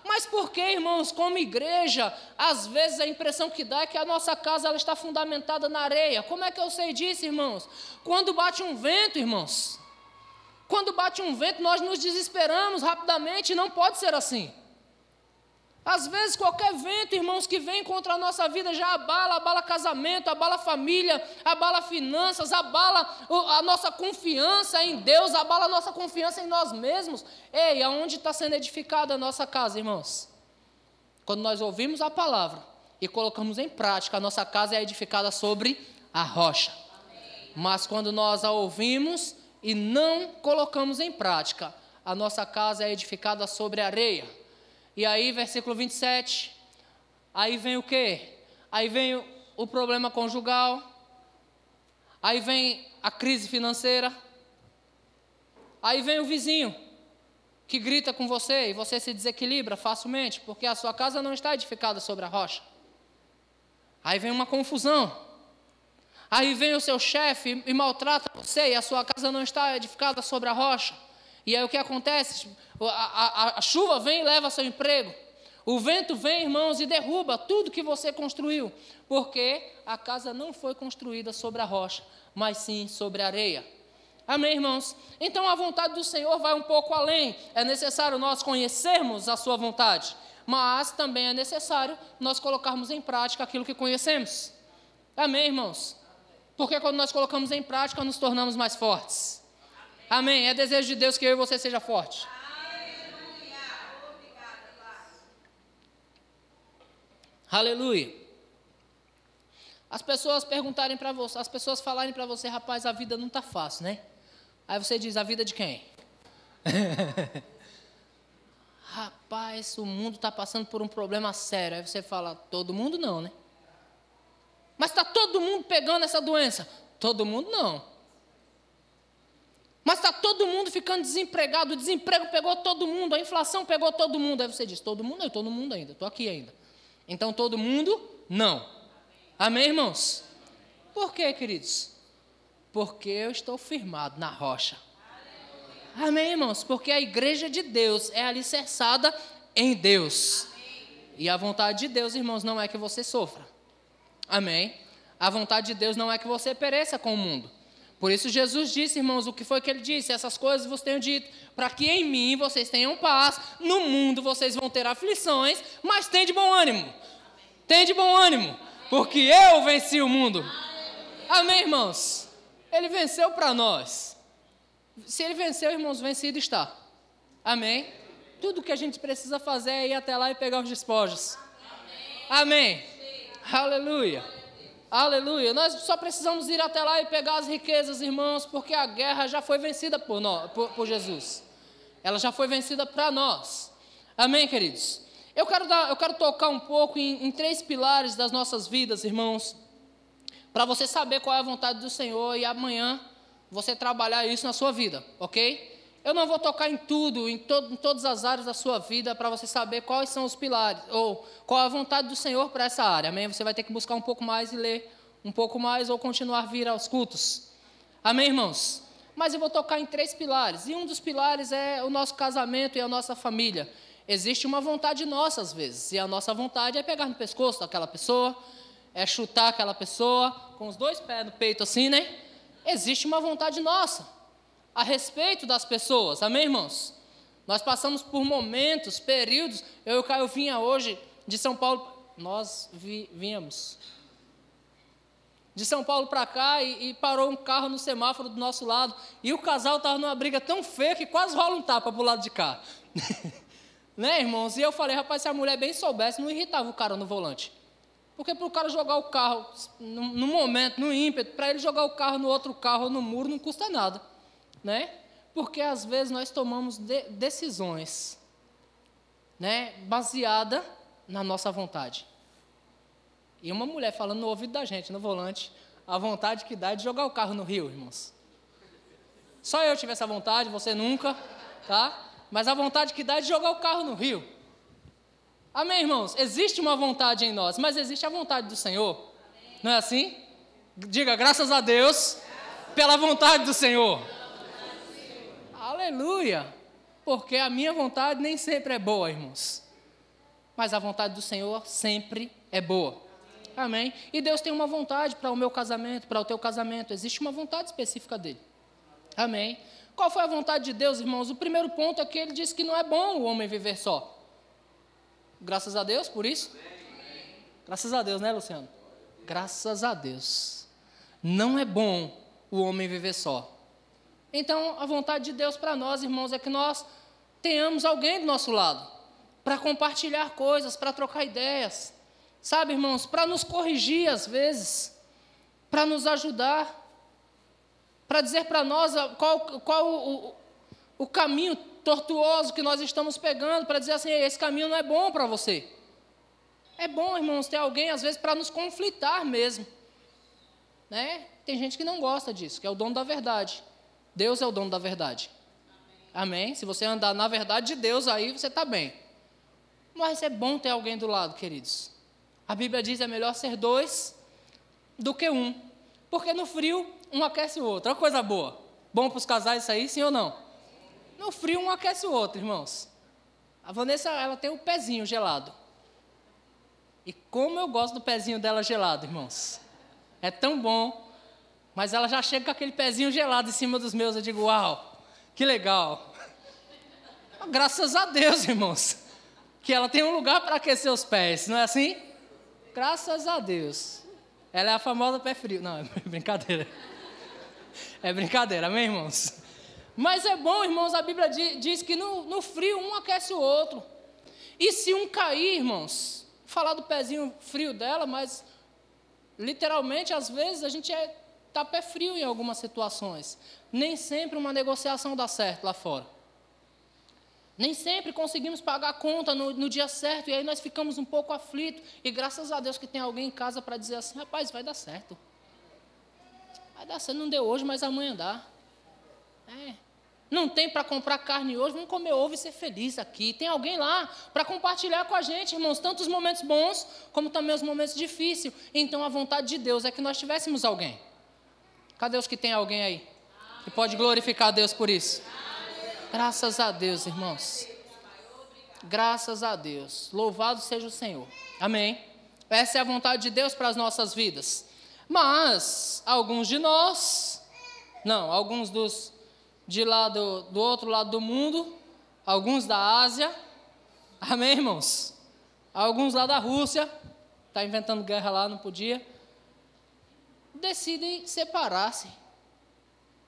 Mas por que, irmãos, como igreja, às vezes a impressão que dá é que a nossa casa ela está fundamentada na areia. Como é que eu sei disso, irmãos? Quando bate um vento, irmãos. Quando bate um vento, nós nos desesperamos rapidamente, não pode ser assim. Às vezes, qualquer vento, irmãos, que vem contra a nossa vida já abala, abala casamento, abala família, abala finanças, abala a nossa confiança em Deus, abala a nossa confiança em nós mesmos. Ei, aonde está sendo edificada a nossa casa, irmãos? Quando nós ouvimos a palavra e colocamos em prática, a nossa casa é edificada sobre a rocha. Mas quando nós a ouvimos e não colocamos em prática, a nossa casa é edificada sobre areia. E aí, versículo 27, aí vem o quê? Aí vem o, o problema conjugal, aí vem a crise financeira, aí vem o vizinho que grita com você e você se desequilibra facilmente, porque a sua casa não está edificada sobre a rocha. Aí vem uma confusão. Aí vem o seu chefe e maltrata você e a sua casa não está edificada sobre a rocha. E aí o que acontece? A, a, a, chuva vem e leva seu emprego. O vento vem, irmãos, e derruba tudo que você construiu. Porque a casa não foi construída sobre a rocha, mas sim sobre a areia. Amém, irmãos? Então a vontade do Senhor vai um pouco além. É necessário nós conhecermos a Sua vontade, mas também é necessário nós colocarmos em prática aquilo que conhecemos. Amém, irmãos? Porque quando nós colocamos em prática, nos tornamos mais fortes. Amém. É desejo de Deus que eu e você seja forte. Aleluia. As pessoas perguntarem para você, as pessoas falarem para você, rapaz, a vida não está fácil, né? Aí você diz, a vida de quem? rapaz, o mundo está passando por um problema sério. Aí você fala, todo mundo não, né? Mas está todo mundo pegando essa doença? Todo mundo não. Mas está todo mundo ficando desempregado, o desemprego pegou todo mundo, a inflação pegou todo mundo. Aí você diz: todo mundo? Eu estou no mundo ainda, estou aqui ainda. Então todo mundo? Não. Amém, irmãos? Por quê, queridos? Porque eu estou firmado na rocha. Amém, irmãos? Porque a igreja de Deus é alicerçada em Deus. E a vontade de Deus, irmãos, não é que você sofra. Amém? A vontade de Deus não é que você pereça com o mundo. Por isso Jesus disse, irmãos, o que foi que ele disse? Essas coisas vos tenho dito, para que em mim vocês tenham paz, no mundo vocês vão ter aflições, mas tem de bom ânimo. Tem de bom ânimo, porque eu venci o mundo. Amém, irmãos? Ele venceu para nós. Se ele venceu, irmãos, vencido está. Amém? Tudo que a gente precisa fazer é ir até lá e pegar os despojos. Amém. Amém. Aleluia. Aleluia. Nós só precisamos ir até lá e pegar as riquezas, irmãos, porque a guerra já foi vencida por, nós, por, por Jesus. Ela já foi vencida para nós. Amém, queridos? Eu quero, dar, eu quero tocar um pouco em, em três pilares das nossas vidas, irmãos, para você saber qual é a vontade do Senhor e amanhã você trabalhar isso na sua vida, ok? Eu não vou tocar em tudo, em, to, em todas as áreas da sua vida, para você saber quais são os pilares, ou qual a vontade do Senhor para essa área. Amém? Você vai ter que buscar um pouco mais e ler um pouco mais, ou continuar a vir aos cultos. Amém, irmãos? Mas eu vou tocar em três pilares, e um dos pilares é o nosso casamento e a nossa família. Existe uma vontade nossa, às vezes, e a nossa vontade é pegar no pescoço daquela pessoa, é chutar aquela pessoa, com os dois pés no peito assim, né? Existe uma vontade nossa a respeito das pessoas. Amém, irmãos? Nós passamos por momentos, períodos. Eu e o Caio vinha hoje de São Paulo. Nós vi, vínhamos de São Paulo para cá e, e, parou um carro no semáforo do nosso lado. E o casal estava numa briga tão feia que quase rola um tapa para o lado de cá. né, irmãos? E eu falei, rapaz, se a mulher bem soubesse, não irritava o cara no volante. Porque para o cara jogar o carro no, no momento, no ímpeto, para ele jogar o carro no outro carro no muro, não custa nada né? Porque às vezes nós tomamos de decisões, né, baseada na nossa vontade. E uma mulher falando no ouvido da gente, no volante, a vontade que dá é de jogar o carro no rio, irmãos. Só eu tive essa vontade, você nunca, tá? Mas a vontade que dá é de jogar o carro no rio. Amém, irmãos? Existe uma vontade em nós, mas existe a vontade do Senhor. Amém. Não é assim? Diga graças a Deus pela vontade do Senhor. Aleluia! Porque a minha vontade nem sempre é boa, irmãos. Mas a vontade do Senhor sempre é boa. Amém? E Deus tem uma vontade para o meu casamento, para o teu casamento. Existe uma vontade específica dele. Amém? Qual foi a vontade de Deus, irmãos? O primeiro ponto é que ele disse que não é bom o homem viver só. Graças a Deus por isso. Graças a Deus, né, Luciano? Graças a Deus. Não é bom o homem viver só. Então, a vontade de Deus para nós, irmãos, é que nós tenhamos alguém do nosso lado para compartilhar coisas, para trocar ideias. Sabe, irmãos, para nos corrigir às vezes, para nos ajudar, para dizer para nós qual, qual o, o caminho tortuoso que nós estamos pegando, para dizer assim: esse caminho não é bom para você. É bom, irmãos, ter alguém, às vezes, para nos conflitar mesmo. Né? Tem gente que não gosta disso, que é o dono da verdade. Deus é o dono da verdade. Amém? Se você andar na verdade de Deus, aí você está bem. Mas é bom ter alguém do lado, queridos. A Bíblia diz: é melhor ser dois do que um. Porque no frio, um aquece o outro. Uma coisa boa. Bom para os casais isso aí, sim ou não? No frio, um aquece o outro, irmãos. A Vanessa, ela tem o pezinho gelado. E como eu gosto do pezinho dela gelado, irmãos. É tão bom. Mas ela já chega com aquele pezinho gelado em cima dos meus. Eu digo, uau, que legal. Graças a Deus, irmãos. Que ela tem um lugar para aquecer os pés, não é assim? Graças a Deus. Ela é a famosa pé frio. Não, é brincadeira. É brincadeira, amém, irmãos? Mas é bom, irmãos, a Bíblia diz que no, no frio um aquece o outro. E se um cair, irmãos, falar do pezinho frio dela, mas literalmente, às vezes, a gente é, tá pé frio em algumas situações. Nem sempre uma negociação dá certo lá fora. Nem sempre conseguimos pagar a conta no, no dia certo, e aí nós ficamos um pouco aflitos. E graças a Deus que tem alguém em casa para dizer assim: rapaz, vai dar certo. Vai dar certo, não deu hoje, mas amanhã dá. É. Não tem para comprar carne hoje, vamos comer ovo e ser feliz aqui. Tem alguém lá para compartilhar com a gente, irmãos, tanto os momentos bons como também os momentos difíceis. Então a vontade de Deus é que nós tivéssemos alguém. Cadê os que tem alguém aí? Que pode glorificar a Deus por isso. Graças a Deus, irmãos. Graças a Deus. Louvado seja o Senhor. Amém. Essa é a vontade de Deus para as nossas vidas. Mas alguns de nós, não, alguns dos de lá do, do outro lado do mundo, alguns da Ásia, amém, irmãos? Alguns lá da Rússia, está inventando guerra lá, não podia, decidem separar-se.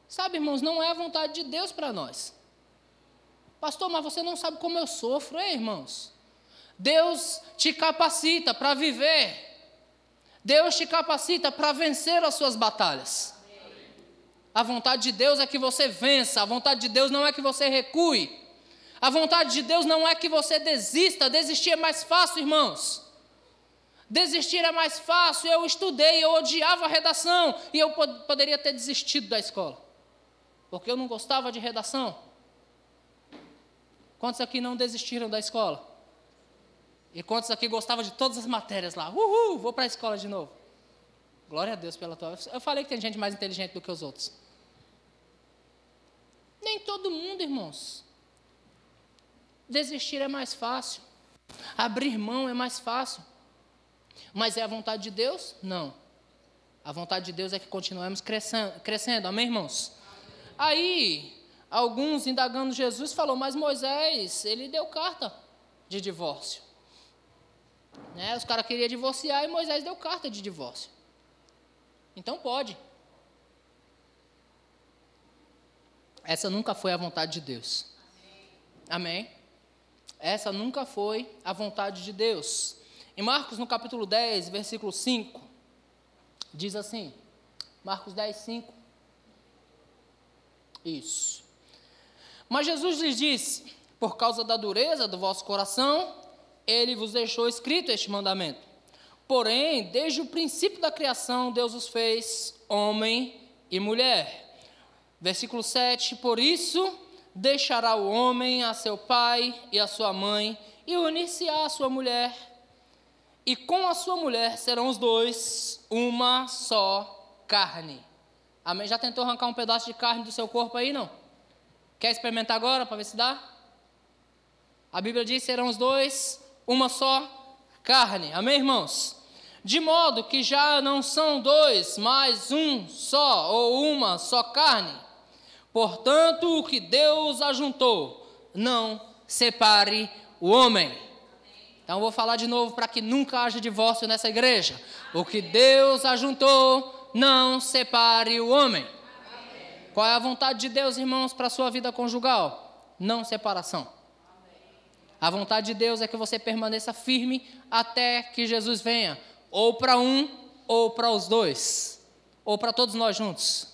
Sabe, irmãos, não é a vontade de Deus para nós. Pastor, mas você não sabe como eu sofro, hein, irmãos? Deus te capacita para viver. Deus te capacita para vencer as suas batalhas. A vontade de Deus é que você vença, a vontade de Deus não é que você recue. A vontade de Deus não é que você desista, desistir é mais fácil, irmãos. Desistir é mais fácil. Eu estudei, eu odiava a redação e eu pod poderia ter desistido da escola, porque eu não gostava de redação. Quantos aqui não desistiram da escola? E quantos aqui gostavam de todas as matérias lá? Uhul, vou para a escola de novo. Glória a Deus pela tua. Eu falei que tem gente mais inteligente do que os outros. Nem todo mundo, irmãos. Desistir é mais fácil. Abrir mão é mais fácil. Mas é a vontade de Deus? Não. A vontade de Deus é que continuemos crescendo, crescendo. amém, irmãos? Aí, alguns indagando Jesus falou, mas Moisés, ele deu carta de divórcio. Né? Os caras queriam divorciar e Moisés deu carta de divórcio. Então pode. Essa nunca foi a vontade de Deus. Amém? Essa nunca foi a vontade de Deus. Em Marcos, no capítulo 10, versículo 5, diz assim: Marcos 10, 5. Isso. Mas Jesus lhes disse: Por causa da dureza do vosso coração, ele vos deixou escrito este mandamento. Porém, desde o princípio da criação, Deus os fez homem e mulher. Versículo 7: Por isso deixará o homem a seu pai e a sua mãe, e unir-se-á a sua mulher, e com a sua mulher serão os dois uma só carne. Amém? Já tentou arrancar um pedaço de carne do seu corpo aí, não? Quer experimentar agora para ver se dá? A Bíblia diz: serão os dois uma só carne. Amém, irmãos? De modo que já não são dois, mas um só, ou uma só carne. Portanto, o que Deus ajuntou, não separe o homem. Então, vou falar de novo para que nunca haja divórcio nessa igreja. O que Deus ajuntou, não separe o homem. Qual é a vontade de Deus, irmãos, para a sua vida conjugal? Não separação. A vontade de Deus é que você permaneça firme até que Jesus venha, ou para um, ou para os dois, ou para todos nós juntos.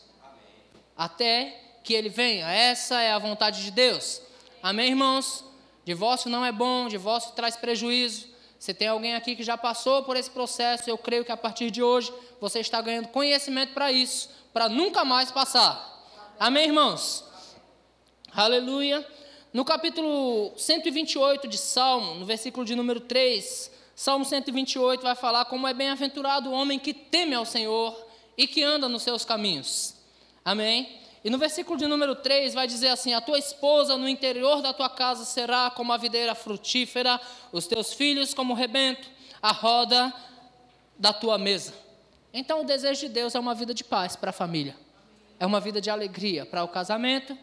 Até que ele venha. Essa é a vontade de Deus. Amém, irmãos? Divórcio não é bom, divórcio traz prejuízo. Se tem alguém aqui que já passou por esse processo, eu creio que a partir de hoje você está ganhando conhecimento para isso, para nunca mais passar. Amém, irmãos? Aleluia. No capítulo 128 de Salmo, no versículo de número 3, Salmo 128 vai falar como é bem-aventurado o homem que teme ao Senhor e que anda nos seus caminhos. Amém? E no versículo de número 3 vai dizer assim: A tua esposa no interior da tua casa será como a videira frutífera, os teus filhos como o rebento, a roda da tua mesa. Então o desejo de Deus é uma vida de paz para a família, é uma vida de alegria para o casamento,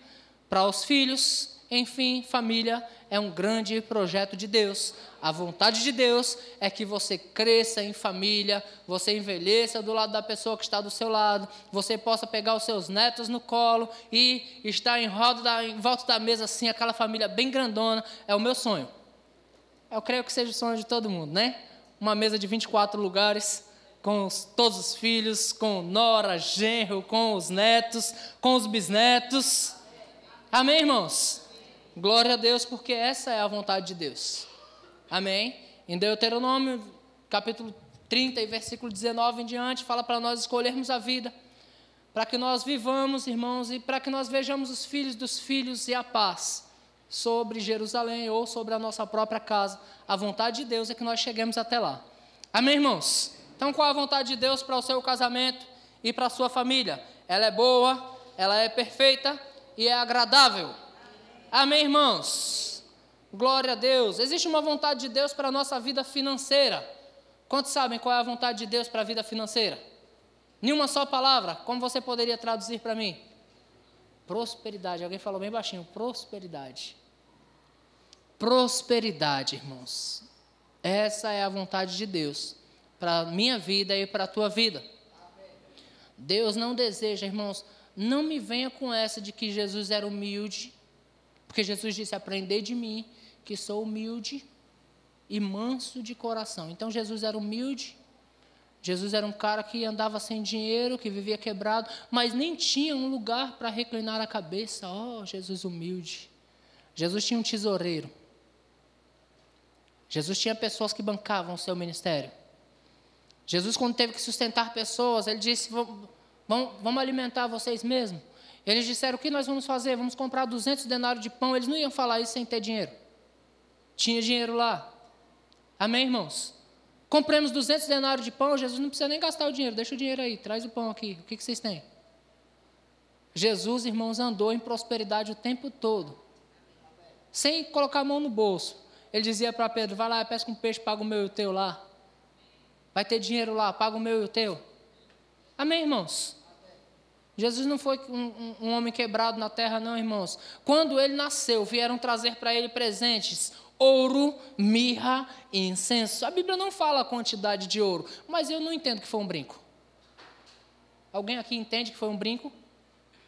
para os filhos enfim, família é um grande projeto de Deus. A vontade de Deus é que você cresça em família, você envelheça do lado da pessoa que está do seu lado, você possa pegar os seus netos no colo e estar em, roda da, em volta da mesa assim, aquela família bem grandona. É o meu sonho. Eu creio que seja o sonho de todo mundo, né? Uma mesa de 24 lugares, com os, todos os filhos, com nora, genro, com os netos, com os bisnetos. Amém, irmãos? Glória a Deus, porque essa é a vontade de Deus. Amém? Em Deuteronômio, capítulo 30 e versículo 19 em diante, fala para nós escolhermos a vida, para que nós vivamos, irmãos, e para que nós vejamos os filhos dos filhos e a paz sobre Jerusalém ou sobre a nossa própria casa. A vontade de Deus é que nós cheguemos até lá. Amém, irmãos? Então, qual a vontade de Deus para o seu casamento e para a sua família? Ela é boa, ela é perfeita e é agradável. Amém, irmãos? Glória a Deus. Existe uma vontade de Deus para a nossa vida financeira. Quantos sabem qual é a vontade de Deus para a vida financeira? Nenhuma só palavra. Como você poderia traduzir para mim? Prosperidade. Alguém falou bem baixinho. Prosperidade. Prosperidade, irmãos. Essa é a vontade de Deus para a minha vida e para a tua vida. Deus não deseja, irmãos, não me venha com essa de que Jesus era humilde porque Jesus disse: Aprendei de mim, que sou humilde e manso de coração. Então Jesus era humilde. Jesus era um cara que andava sem dinheiro, que vivia quebrado, mas nem tinha um lugar para reclinar a cabeça. Oh, Jesus humilde. Jesus tinha um tesoureiro. Jesus tinha pessoas que bancavam o seu ministério. Jesus, quando teve que sustentar pessoas, ele disse: Vamos, vamos alimentar vocês mesmos. Eles disseram: o que nós vamos fazer? Vamos comprar 200 denários de pão. Eles não iam falar isso sem ter dinheiro. Tinha dinheiro lá. Amém, irmãos? Compremos 200 denários de pão. Jesus não precisa nem gastar o dinheiro. Deixa o dinheiro aí. Traz o pão aqui. O que, que vocês têm? Jesus, irmãos, andou em prosperidade o tempo todo. Sem colocar a mão no bolso. Ele dizia para Pedro: vai lá, pesca um peixe, paga o meu e o teu lá. Vai ter dinheiro lá, paga o meu e o teu. Amém, irmãos? Jesus não foi um, um, homem quebrado na terra, não, irmãos. Quando ele nasceu, vieram trazer para ele presentes: ouro, mirra e incenso. A Bíblia não fala a quantidade de ouro, mas eu não entendo que foi um brinco. Alguém aqui entende que foi um brinco?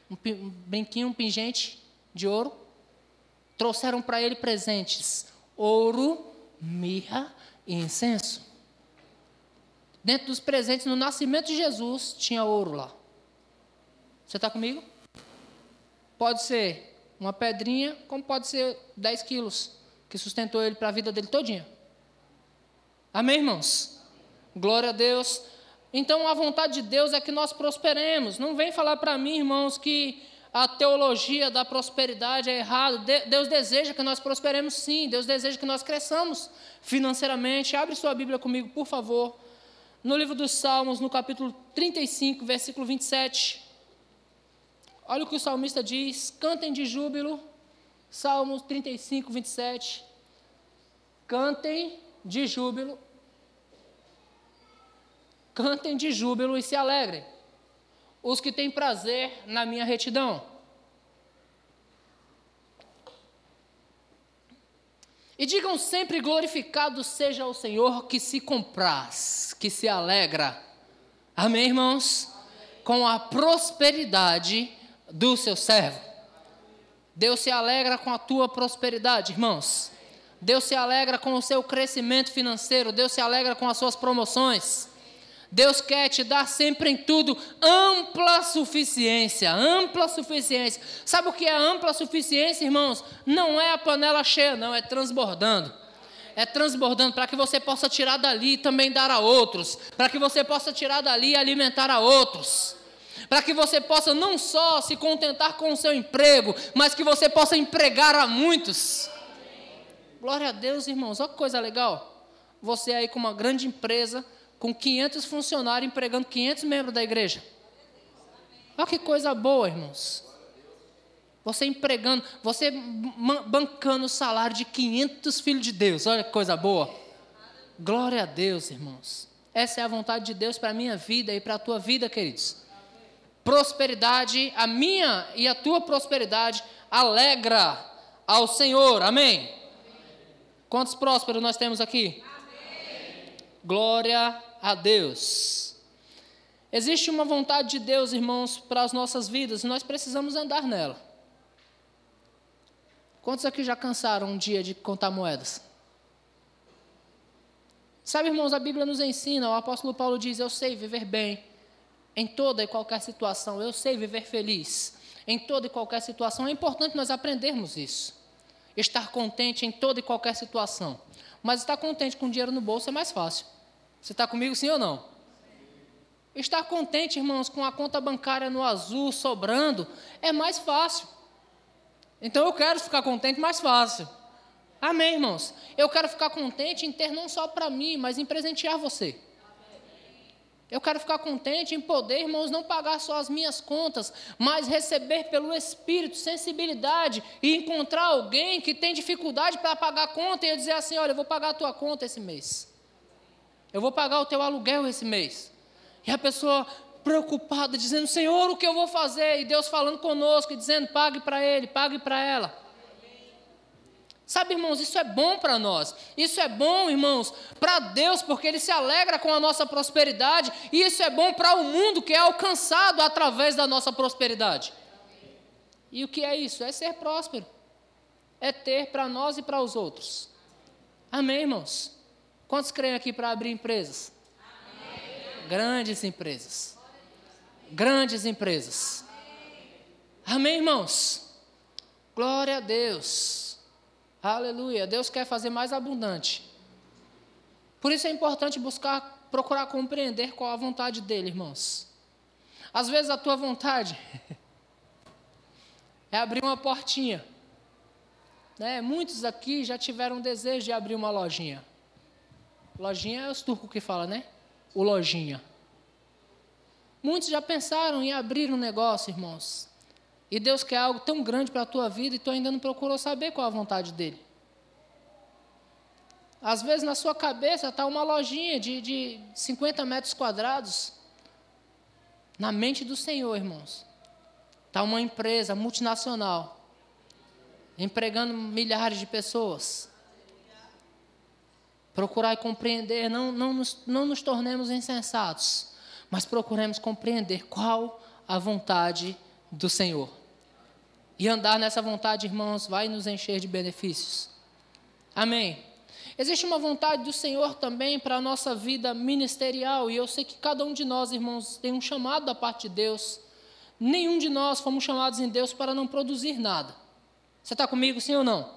Um, um brinquinho, um pingente de ouro? Trouxeram para ele presentes: ouro, mirra e incenso. Dentro dos presentes, no nascimento de Jesus, tinha ouro lá. Você está comigo? Pode ser uma pedrinha, como pode ser 10 quilos, que sustentou ele para a vida dele todinha. Amém, irmãos? Glória a Deus. Então, a vontade de Deus é que nós prosperemos. Não vem falar para mim, irmãos, que a teologia da prosperidade é errada. Deus deseja que nós prosperemos sim, Deus deseja que nós cresçamos financeiramente. Abre sua Bíblia comigo, por favor. No livro dos Salmos, no capítulo 35, versículo 27. Olha o que o salmista diz: cantem de júbilo. Salmos 35, 27. Cantem de júbilo. Cantem de júbilo e se alegrem os que têm prazer na minha retidão. E digam sempre: glorificado seja o Senhor que se compraz, que se alegra. Amém, irmãos? Amém. Com a prosperidade do seu servo. Deus se alegra com a tua prosperidade, irmãos. Deus se alegra com o seu crescimento financeiro. Deus se alegra com as suas promoções. Deus quer te dar sempre em tudo ampla suficiência, ampla suficiência. Sabe o que é ampla suficiência, irmãos? Não é a panela cheia, não, é transbordando. É transbordando para que você possa tirar dali e também dar a outros, para que você possa tirar dali e alimentar a outros. Para que você possa não só se contentar com o seu emprego, mas que você possa empregar a muitos. Glória a Deus, irmãos. Olha que coisa legal. Você aí com uma grande empresa, com 500 funcionários empregando 500 membros da igreja. Olha que coisa boa, irmãos. Você empregando, você bancando o salário de 500 filhos de Deus. Olha que coisa boa. Glória a Deus, irmãos. Essa é a vontade de Deus para a minha vida e para a tua vida, queridos. Prosperidade, a minha e a tua prosperidade alegra ao Senhor. Amém? Quantos prósperos nós temos aqui? Amém. Glória a Deus. Existe uma vontade de Deus, irmãos, para as nossas vidas e nós precisamos andar nela. Quantos aqui já cansaram um dia de contar moedas? Sabe, irmãos, a Bíblia nos ensina, o apóstolo Paulo diz: Eu sei viver bem em toda e qualquer situação, eu sei viver feliz em toda e qualquer situação. É importante nós aprendermos isso. Estar contente em toda e qualquer situação. Mas estar contente com dinheiro no bolso é mais fácil. Você está comigo sim ou não? Estar contente, irmãos, com a conta bancária no azul sobrando é mais fácil. Então eu quero ficar contente mais fácil. Amém, irmãos? Eu quero ficar contente em ter não só para mim, mas em presentear você. Eu quero ficar contente em poder, irmãos, não pagar só as minhas contas, mas receber pelo Espírito sensibilidade e encontrar alguém que tem dificuldade para pagar a conta e eu dizer assim: olha, eu vou pagar a tua conta esse mês. Eu vou pagar o teu aluguel esse mês. E a pessoa preocupada, dizendo: Senhor, o que eu vou fazer? E Deus falando conosco e dizendo: pague para ele, pague para ela. Sabe, irmãos, isso é bom para nós. Isso é bom, irmãos, para Deus, porque Ele se alegra com a nossa prosperidade. E isso é bom para o mundo que é alcançado através da nossa prosperidade. E o que é isso? É ser próspero. É ter para nós e para os outros. Amém, irmãos? Quantos creem aqui para abrir empresas? Amém. Grandes empresas. Grandes empresas. Amém, irmãos? Glória a Deus. Aleluia. Deus quer fazer mais abundante. Por isso é importante buscar, procurar compreender qual a vontade dele, irmãos. Às vezes a tua vontade é abrir uma portinha. Né? Muitos aqui já tiveram desejo de abrir uma lojinha. Lojinha é os turcos que falam, né? O lojinha. Muitos já pensaram em abrir um negócio, irmãos. E Deus quer algo tão grande para a tua vida e tu ainda não procurou saber qual a vontade dele. Às vezes na sua cabeça está uma lojinha de, de 50 metros quadrados. Na mente do Senhor, irmãos. Está uma empresa multinacional, empregando milhares de pessoas procurar e compreender, não, não, nos, não nos tornemos insensatos, mas procuremos compreender qual a vontade do Senhor. E andar nessa vontade, irmãos, vai nos encher de benefícios. Amém. Existe uma vontade do Senhor também para a nossa vida ministerial, e eu sei que cada um de nós, irmãos, tem um chamado da parte de Deus. Nenhum de nós fomos chamados em Deus para não produzir nada. Você está comigo, sim ou não?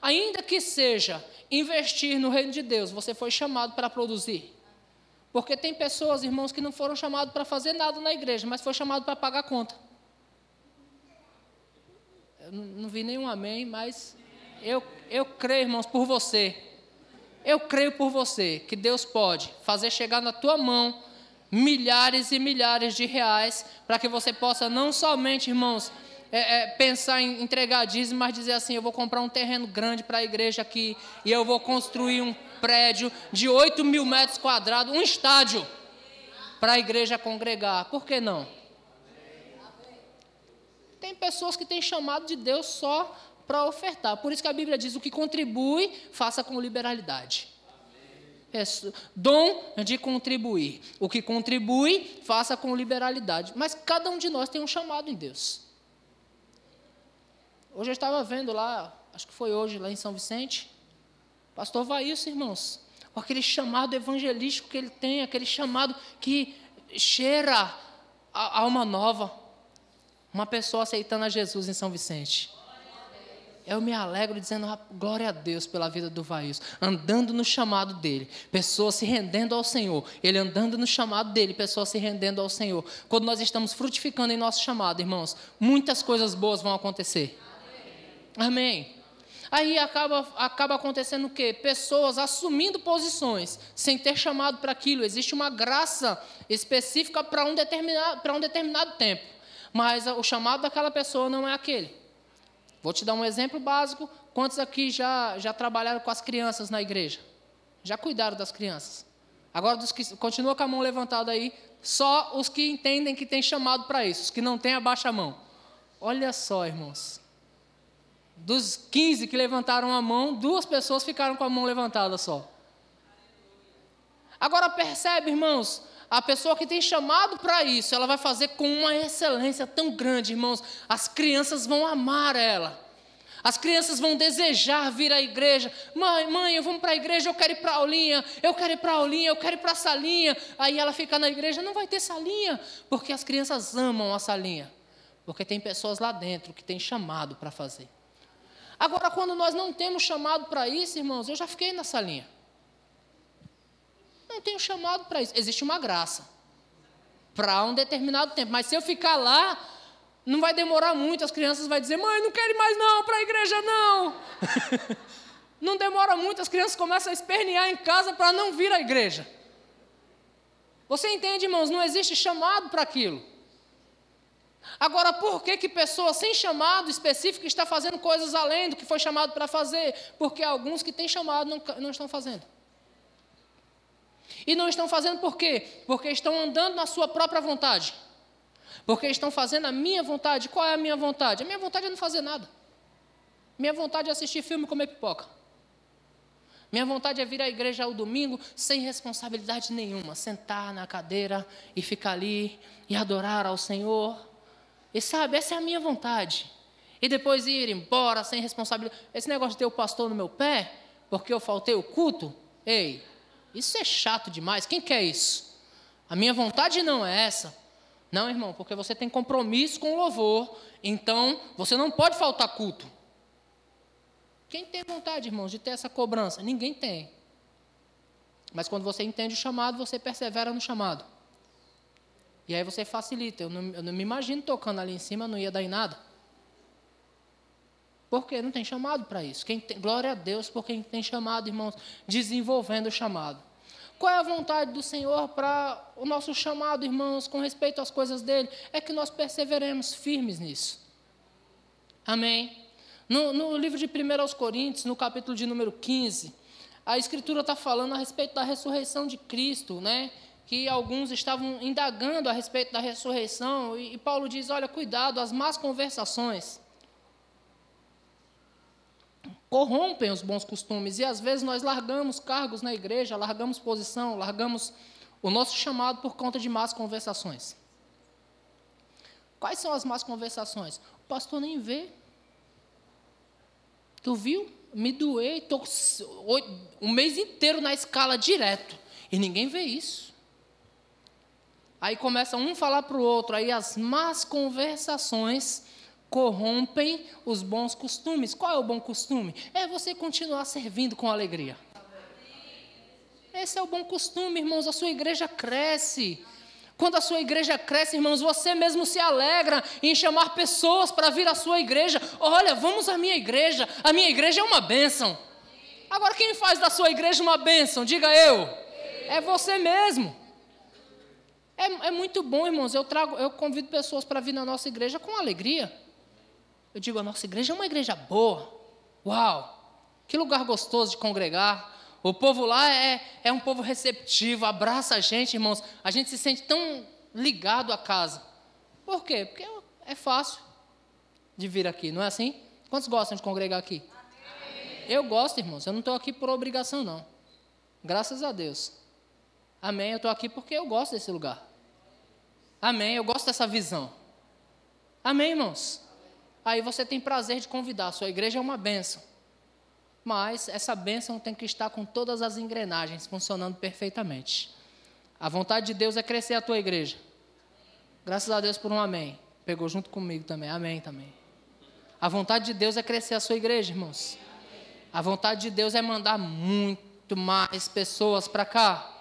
Ainda que seja investir no reino de Deus, você foi chamado para produzir. Porque tem pessoas, irmãos, que não foram chamados para fazer nada na igreja, mas foi chamado para pagar a conta. Eu não vi nenhum amém, mas eu, eu creio, irmãos, por você. Eu creio por você que Deus pode fazer chegar na tua mão milhares e milhares de reais para que você possa não somente, irmãos, é, é, pensar em entregar dízimo, mas dizer assim: eu vou comprar um terreno grande para a igreja aqui e eu vou construir um prédio de 8 mil metros quadrados, um estádio para a igreja congregar. Por que não? Tem pessoas que têm chamado de Deus só para ofertar. Por isso que a Bíblia diz: o que contribui, faça com liberalidade. É dom de contribuir. O que contribui, faça com liberalidade. Mas cada um de nós tem um chamado em Deus. Hoje eu estava vendo lá, acho que foi hoje, lá em São Vicente, pastor Vaílson, irmãos, com aquele chamado evangelístico que ele tem, aquele chamado que cheira a alma nova. Uma pessoa aceitando a Jesus em São Vicente. Eu me alegro dizendo glória a Deus pela vida do Vaílson, andando no chamado dele, pessoas se rendendo ao Senhor, ele andando no chamado dele, pessoas se rendendo ao Senhor. Quando nós estamos frutificando em nosso chamado, irmãos, muitas coisas boas vão acontecer. Amém. Aí acaba, acaba acontecendo o quê? Pessoas assumindo posições sem ter chamado para aquilo. Existe uma graça específica para um, determinado, um determinado tempo. Mas o chamado daquela pessoa não é aquele. Vou te dar um exemplo básico. Quantos aqui já, já trabalharam com as crianças na igreja? Já cuidaram das crianças? Agora, dos que continua com a mão levantada aí, só os que entendem que tem chamado para isso. Os que não têm, abaixa a mão. Olha só, irmãos. Dos 15 que levantaram a mão, duas pessoas ficaram com a mão levantada só. Agora percebe, irmãos, a pessoa que tem chamado para isso, ela vai fazer com uma excelência tão grande, irmãos. As crianças vão amar ela. As crianças vão desejar vir à igreja. Mãe, mãe, eu vou para a igreja, eu quero ir para a aulinha, eu quero ir para a aulinha, eu quero ir para a salinha. Aí ela fica na igreja, não vai ter salinha, porque as crianças amam a salinha. Porque tem pessoas lá dentro que têm chamado para fazer. Agora, quando nós não temos chamado para isso, irmãos, eu já fiquei nessa linha. Não tenho chamado para isso. Existe uma graça para um determinado tempo. Mas se eu ficar lá, não vai demorar muito. As crianças vão dizer: mãe, não quero ir mais não para a igreja, não. não demora muito, as crianças começam a espernear em casa para não vir à igreja. Você entende, irmãos? Não existe chamado para aquilo. Agora, por que, que pessoas sem chamado específico estão fazendo coisas além do que foi chamado para fazer? Porque alguns que têm chamado não, não estão fazendo. E não estão fazendo por quê? Porque estão andando na sua própria vontade. Porque estão fazendo a minha vontade. Qual é a minha vontade? A minha vontade é não fazer nada. Minha vontade é assistir filme e comer pipoca. Minha vontade é vir à igreja ao domingo sem responsabilidade nenhuma, sentar na cadeira e ficar ali e adorar ao Senhor. E sabe, essa é a minha vontade. E depois ir embora sem responsabilidade. Esse negócio de ter o pastor no meu pé, porque eu faltei o culto, ei, isso é chato demais. Quem quer isso? A minha vontade não é essa. Não, irmão, porque você tem compromisso com o louvor, então você não pode faltar culto. Quem tem vontade, irmãos, de ter essa cobrança? Ninguém tem. Mas quando você entende o chamado, você persevera no chamado. E aí você facilita. Eu não, eu não me imagino tocando ali em cima, não ia dar em nada. Porque não tem chamado para isso. Tem, glória a Deus por quem tem chamado, irmãos, desenvolvendo o chamado. Qual é a vontade do Senhor para o nosso chamado, irmãos, com respeito às coisas dele? É que nós perseveremos firmes nisso. Amém? No, no livro de 1 Coríntios, no capítulo de número 15, a Escritura está falando a respeito da ressurreição de Cristo, né? Que alguns estavam indagando a respeito da ressurreição, e, Paulo diz: olha, cuidado, as más conversações corrompem os bons costumes, e às vezes nós largamos cargos na igreja, largamos posição, largamos o nosso chamado por conta de más conversações. Quais são as más conversações? O pastor nem vê. Tu viu? Me doei, estou um mês inteiro na escala direto. E ninguém vê isso. Aí começa um falar para o outro, aí as más conversações corrompem os bons costumes. Qual é o bom costume? É você continuar servindo com alegria. Esse é o bom costume, irmãos. A sua igreja cresce. Quando a sua igreja cresce, irmãos, você mesmo se alegra em chamar pessoas para vir à sua igreja. Olha, vamos à minha igreja. A minha igreja é uma bênção. Agora, quem faz da sua igreja uma bênção? Diga eu. É você mesmo. É, é muito bom, irmãos. Eu trago, eu convido pessoas para vir na nossa igreja com alegria. Eu digo, a nossa igreja é uma igreja boa. Uau! Que lugar gostoso de congregar. O povo lá é, é um povo receptivo, abraça a gente, irmãos. A gente se sente tão ligado à casa. Por quê? Porque é fácil de vir aqui, não é assim? Quantos gostam de congregar aqui? Amém. Eu gosto, irmãos. Eu não estou aqui por obrigação, não. Graças a Deus. Amém. Eu estou aqui porque eu gosto desse lugar. Amém. Eu gosto dessa visão. Amém, irmãos? Aí você tem prazer de convidar. Sua igreja é uma bênção. Mas essa bênção tem que estar com todas as engrenagens funcionando perfeitamente. A vontade de Deus é crescer a tua igreja. Graças a Deus por um amém. Pegou junto comigo também. Amém também. A vontade de Deus é crescer a sua igreja, irmãos. A vontade de Deus é mandar muito mais pessoas para cá.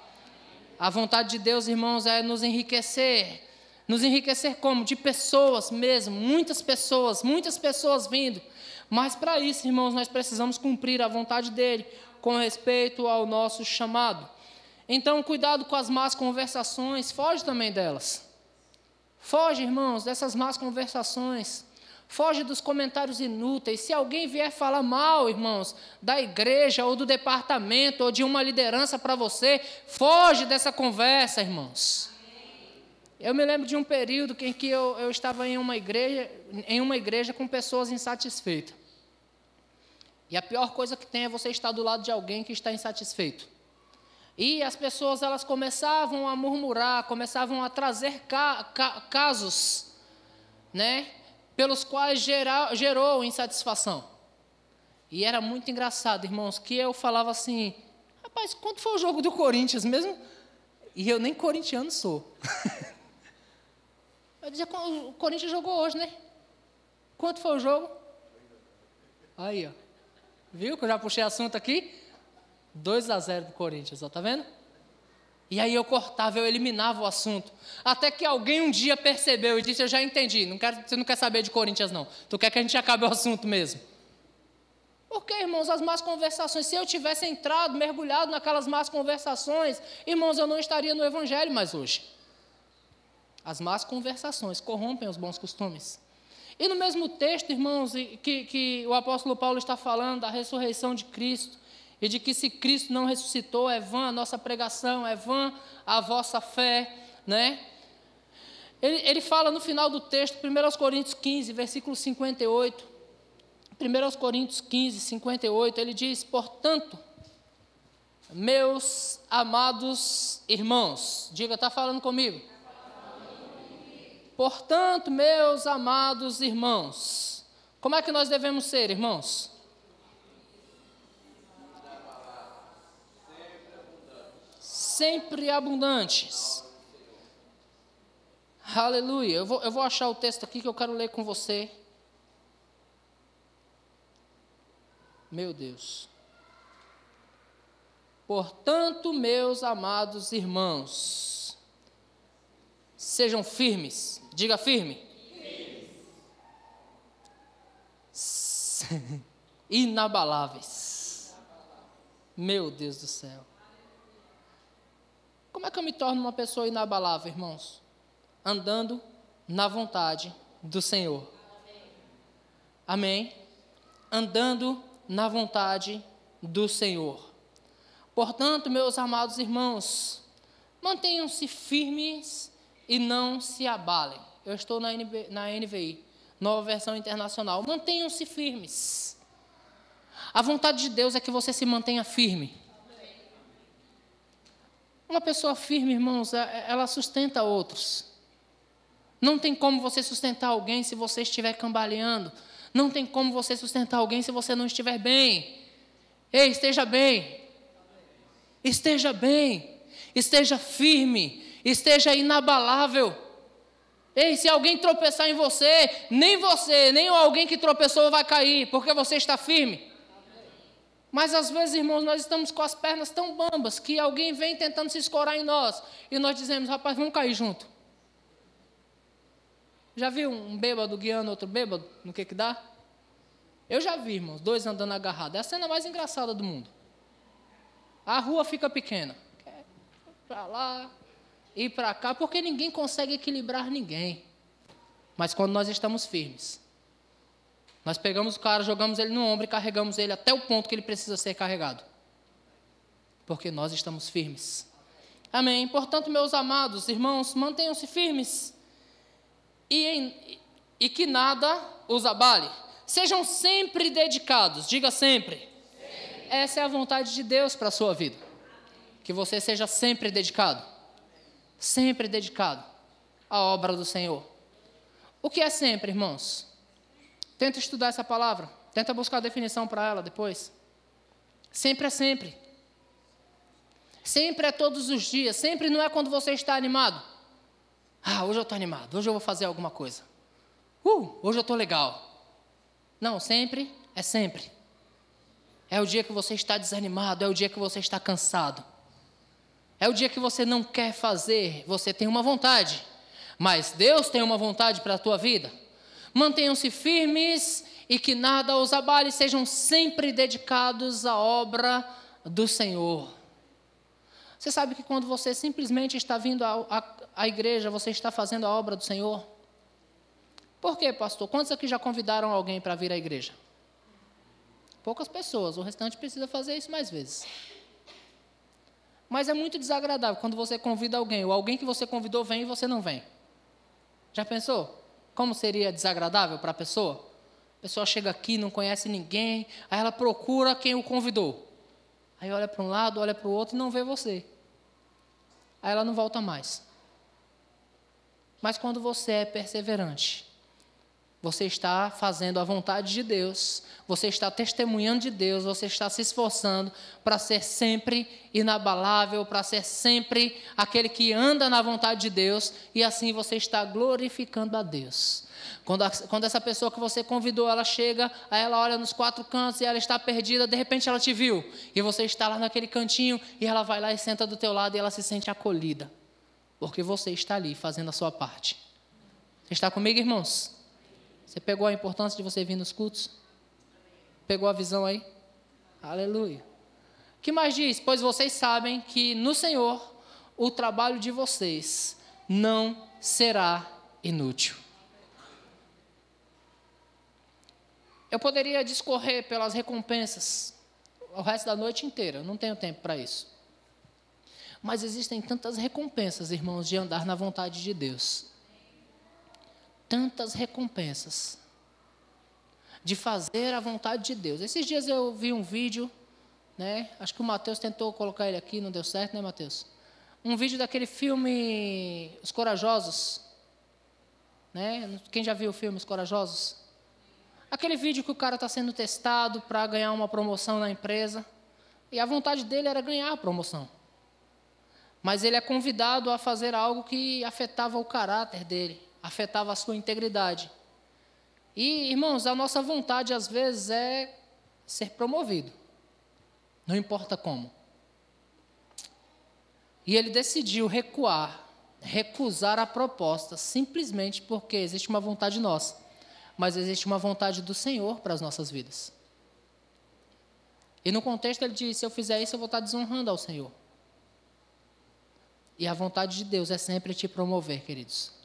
A vontade de Deus, irmãos, é nos enriquecer nos enriquecer como? De pessoas mesmo, muitas pessoas, muitas pessoas vindo. Mas para isso, irmãos, nós precisamos cumprir a vontade dele com respeito ao nosso chamado. Então, cuidado com as más conversações, foge também delas. Foge, irmãos, dessas más conversações. Foge dos comentários inúteis. Se alguém vier falar mal, irmãos, da igreja ou do departamento ou de uma liderança para você, foge dessa conversa, irmãos. Eu me lembro de um período em que eu, eu estava em uma, igreja, em uma igreja com pessoas insatisfeitas. E a pior coisa que tem é você estar do lado de alguém que está insatisfeito. E as pessoas elas começavam a murmurar, começavam a trazer ca, ca, casos, né, pelos quais gerou insatisfação. E era muito engraçado, irmãos, que eu falava assim: rapaz, quanto foi o jogo do Corinthians mesmo? E eu nem corintiano sou. Eu dizia, o Corinthians jogou hoje, né? Quanto foi o jogo? Aí, ó. Viu que eu já puxei assunto aqui? 2 a 0 para o Corinthians, ó, tá vendo? E aí eu cortava, eu eliminava o assunto. Até que alguém um dia percebeu e disse: Eu já entendi, não quero, você não quer saber de Corinthians, não. Tu quer que a gente acabe o assunto mesmo. Porque, irmãos, as más conversações, se eu tivesse entrado, mergulhado naquelas más conversações, irmãos, eu não estaria no Evangelho mais hoje. As más conversações corrompem os bons costumes. E no mesmo texto, irmãos, que, que o apóstolo Paulo está falando da ressurreição de Cristo, e de que se Cristo não ressuscitou, é vã a nossa pregação, é vã a vossa fé, né? Ele, ele fala no final do texto, 1 Coríntios 15, versículo 58. 1 Coríntios 15, 58, ele diz: Portanto, meus amados irmãos, diga, está falando comigo? Portanto, meus amados irmãos, como é que nós devemos ser, irmãos? Sempre abundantes. Aleluia. Eu vou, eu vou achar o texto aqui que eu quero ler com você. Meu Deus. Portanto, meus amados irmãos, Sejam firmes. Diga firme. Inabaláveis. Meu Deus do céu. Como é que eu me torno uma pessoa inabalável, irmãos? Andando na vontade do Senhor. Amém? Andando na vontade do Senhor. Portanto, meus amados irmãos, mantenham-se firmes e não se abalem. Eu estou na, NB, na NVI, nova versão internacional. Mantenham-se firmes. A vontade de Deus é que você se mantenha firme. Uma pessoa firme, irmãos, é, ela sustenta outros. Não tem como você sustentar alguém se você estiver cambaleando. Não tem como você sustentar alguém se você não estiver bem. Ei, esteja bem. Esteja bem. Esteja firme esteja inabalável. Ei, se alguém tropeçar em você, nem você, nem alguém que tropeçou vai cair, porque você está firme. Mas às vezes, irmãos, nós estamos com as pernas tão bambas que alguém vem tentando se escorar em nós e nós dizemos, rapaz, vamos cair junto. Já viu um bêbado guiando outro bêbado? No que que dá? Eu já vi, irmãos, dois andando agarrados. É a cena mais engraçada do mundo. A rua fica pequena. Para lá, ir para cá, porque ninguém consegue equilibrar ninguém. Mas quando nós estamos firmes, nós pegamos o cara, jogamos ele no ombro e carregamos ele até o ponto que ele precisa ser carregado. Porque nós estamos firmes. Amém. Portanto, meus amados irmãos, mantenham-se firmes e, em, e que nada os abale. Sejam sempre dedicados, diga sempre. sempre. Essa é a vontade de Deus para a sua vida. Que você seja sempre dedicado. Sempre dedicado à obra do Senhor. O que é sempre, irmãos? Tenta estudar essa palavra. Tenta buscar a definição para ela depois. Sempre é sempre. Sempre é todos os dias. Sempre não é quando você está animado. Ah, hoje eu estou animado. Hoje eu vou fazer alguma coisa. Uh, hoje eu estou legal. Não, sempre é sempre. É o dia que você está desanimado. É o dia que você está cansado. É o dia que você não quer fazer. Você tem uma vontade. Mas Deus tem uma vontade para a tua vida mantenham-se firmes e que nada os abale, sejam sempre dedicados à obra do Senhor. Você sabe que quando você simplesmente está vindo à, igreja, você está fazendo a obra do Senhor? Por quê, pastor? Quantos aqui já convidaram alguém para vir à igreja? Poucas pessoas, o restante precisa fazer isso mais vezes. Mas é muito desagradável quando você convida alguém, ou alguém que você convidou vem e você não vem. Já pensou? Como seria desagradável para a pessoa? A pessoa chega aqui, não conhece ninguém, aí ela procura quem o convidou. Aí olha para um lado, olha para o outro e não vê você. Aí ela não volta mais. Mas quando você é perseverante, você está fazendo a vontade de Deus, você está testemunhando de Deus, você está se esforçando para ser sempre inabalável, para ser sempre aquele que anda na vontade de Deus, e assim você está glorificando a Deus. Quando, a, quando essa pessoa que você convidou, ela chega, aí ela olha nos quatro cantos e ela está perdida, de repente ela te viu, e você está lá naquele cantinho, e ela vai lá e senta do teu lado e ela se sente acolhida, porque você está ali fazendo a sua parte. Você está comigo, irmãos? Você pegou a importância de você vir nos cultos? Pegou a visão aí? Aleluia. O que mais diz? Pois vocês sabem que no Senhor o trabalho de vocês não será inútil. Eu poderia discorrer pelas recompensas o resto da noite inteira, não tenho tempo para isso. Mas existem tantas recompensas, irmãos, de andar na vontade de Deus tantas recompensas de fazer a vontade de Deus. Esses dias eu vi um vídeo, né? Acho que o Mateus tentou colocar ele aqui, não deu certo, né, Mateus? Um vídeo daquele filme Os Corajosos, né? Quem já viu o filme Os Corajosos? Aquele vídeo que o cara está sendo testado para ganhar uma promoção na empresa. E a vontade dele era ganhar a promoção. Mas ele é convidado a fazer algo que afetava o caráter dele afetava a sua integridade. E, irmãos, a nossa vontade às vezes é ser promovido, não importa como. E ele decidiu recuar, recusar a proposta, simplesmente porque existe uma vontade nossa, mas existe uma vontade do Senhor para as nossas vidas. E no contexto ele disse: se eu fizer isso, eu vou estar desonrando ao Senhor. E a vontade de Deus é sempre te promover, queridos.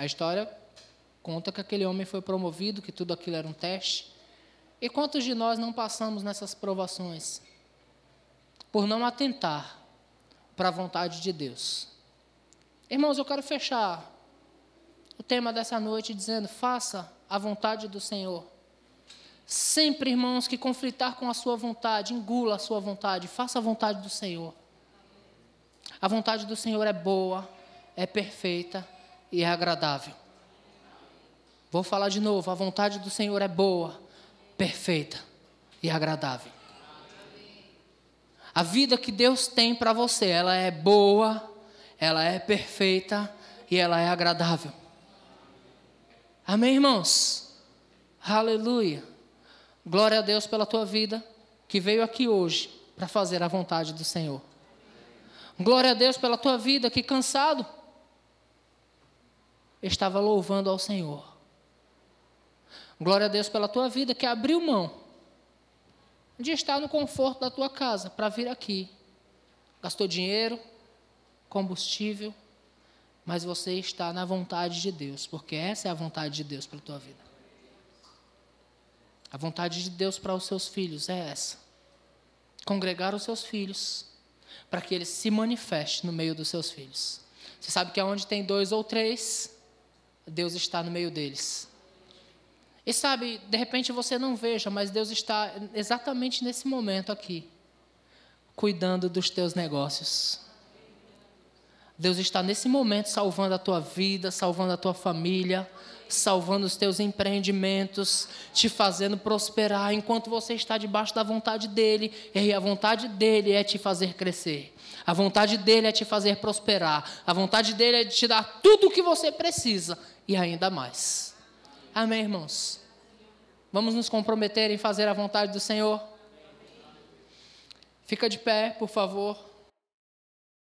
A história conta que aquele homem foi promovido, que tudo aquilo era um teste. E quantos de nós não passamos nessas provações por não atentar para a vontade de Deus? Irmãos, eu quero fechar o tema dessa noite dizendo: faça a vontade do Senhor. Sempre, irmãos, que conflitar com a sua vontade, engula a sua vontade, faça a vontade do Senhor. A vontade do Senhor é boa, é perfeita e é agradável. Vou falar de novo: a vontade do Senhor é boa, perfeita e agradável. A vida que Deus tem para você, ela é boa, ela é perfeita e ela é agradável. Amém, irmãos? Aleluia. Glória a Deus pela tua vida que veio aqui hoje para fazer a vontade do Senhor. Glória a Deus pela tua vida que cansado estava louvando ao Senhor. Glória a Deus pela tua vida que abriu mão de estar no conforto da tua casa para vir aqui. Gastou dinheiro, combustível, mas você está na vontade de Deus, porque essa é a vontade de Deus para a tua vida. A vontade de Deus para os seus filhos é essa: congregar os seus filhos, para que eles se manifestem no meio dos seus filhos. Você sabe que onde tem dois ou três, Deus está no meio deles. E sabe, de repente você não veja, mas Deus está exatamente nesse momento aqui, cuidando dos teus negócios. Deus está nesse momento salvando a tua vida, salvando a tua família, salvando os teus empreendimentos, te fazendo prosperar enquanto você está debaixo da vontade dEle. E a vontade dEle é te fazer crescer. A vontade dEle é te fazer prosperar. A vontade dEle é te dar tudo o que você precisa e ainda mais. Amém, irmãos? Vamos nos comprometer em fazer a vontade do Senhor? Fica de pé, por favor.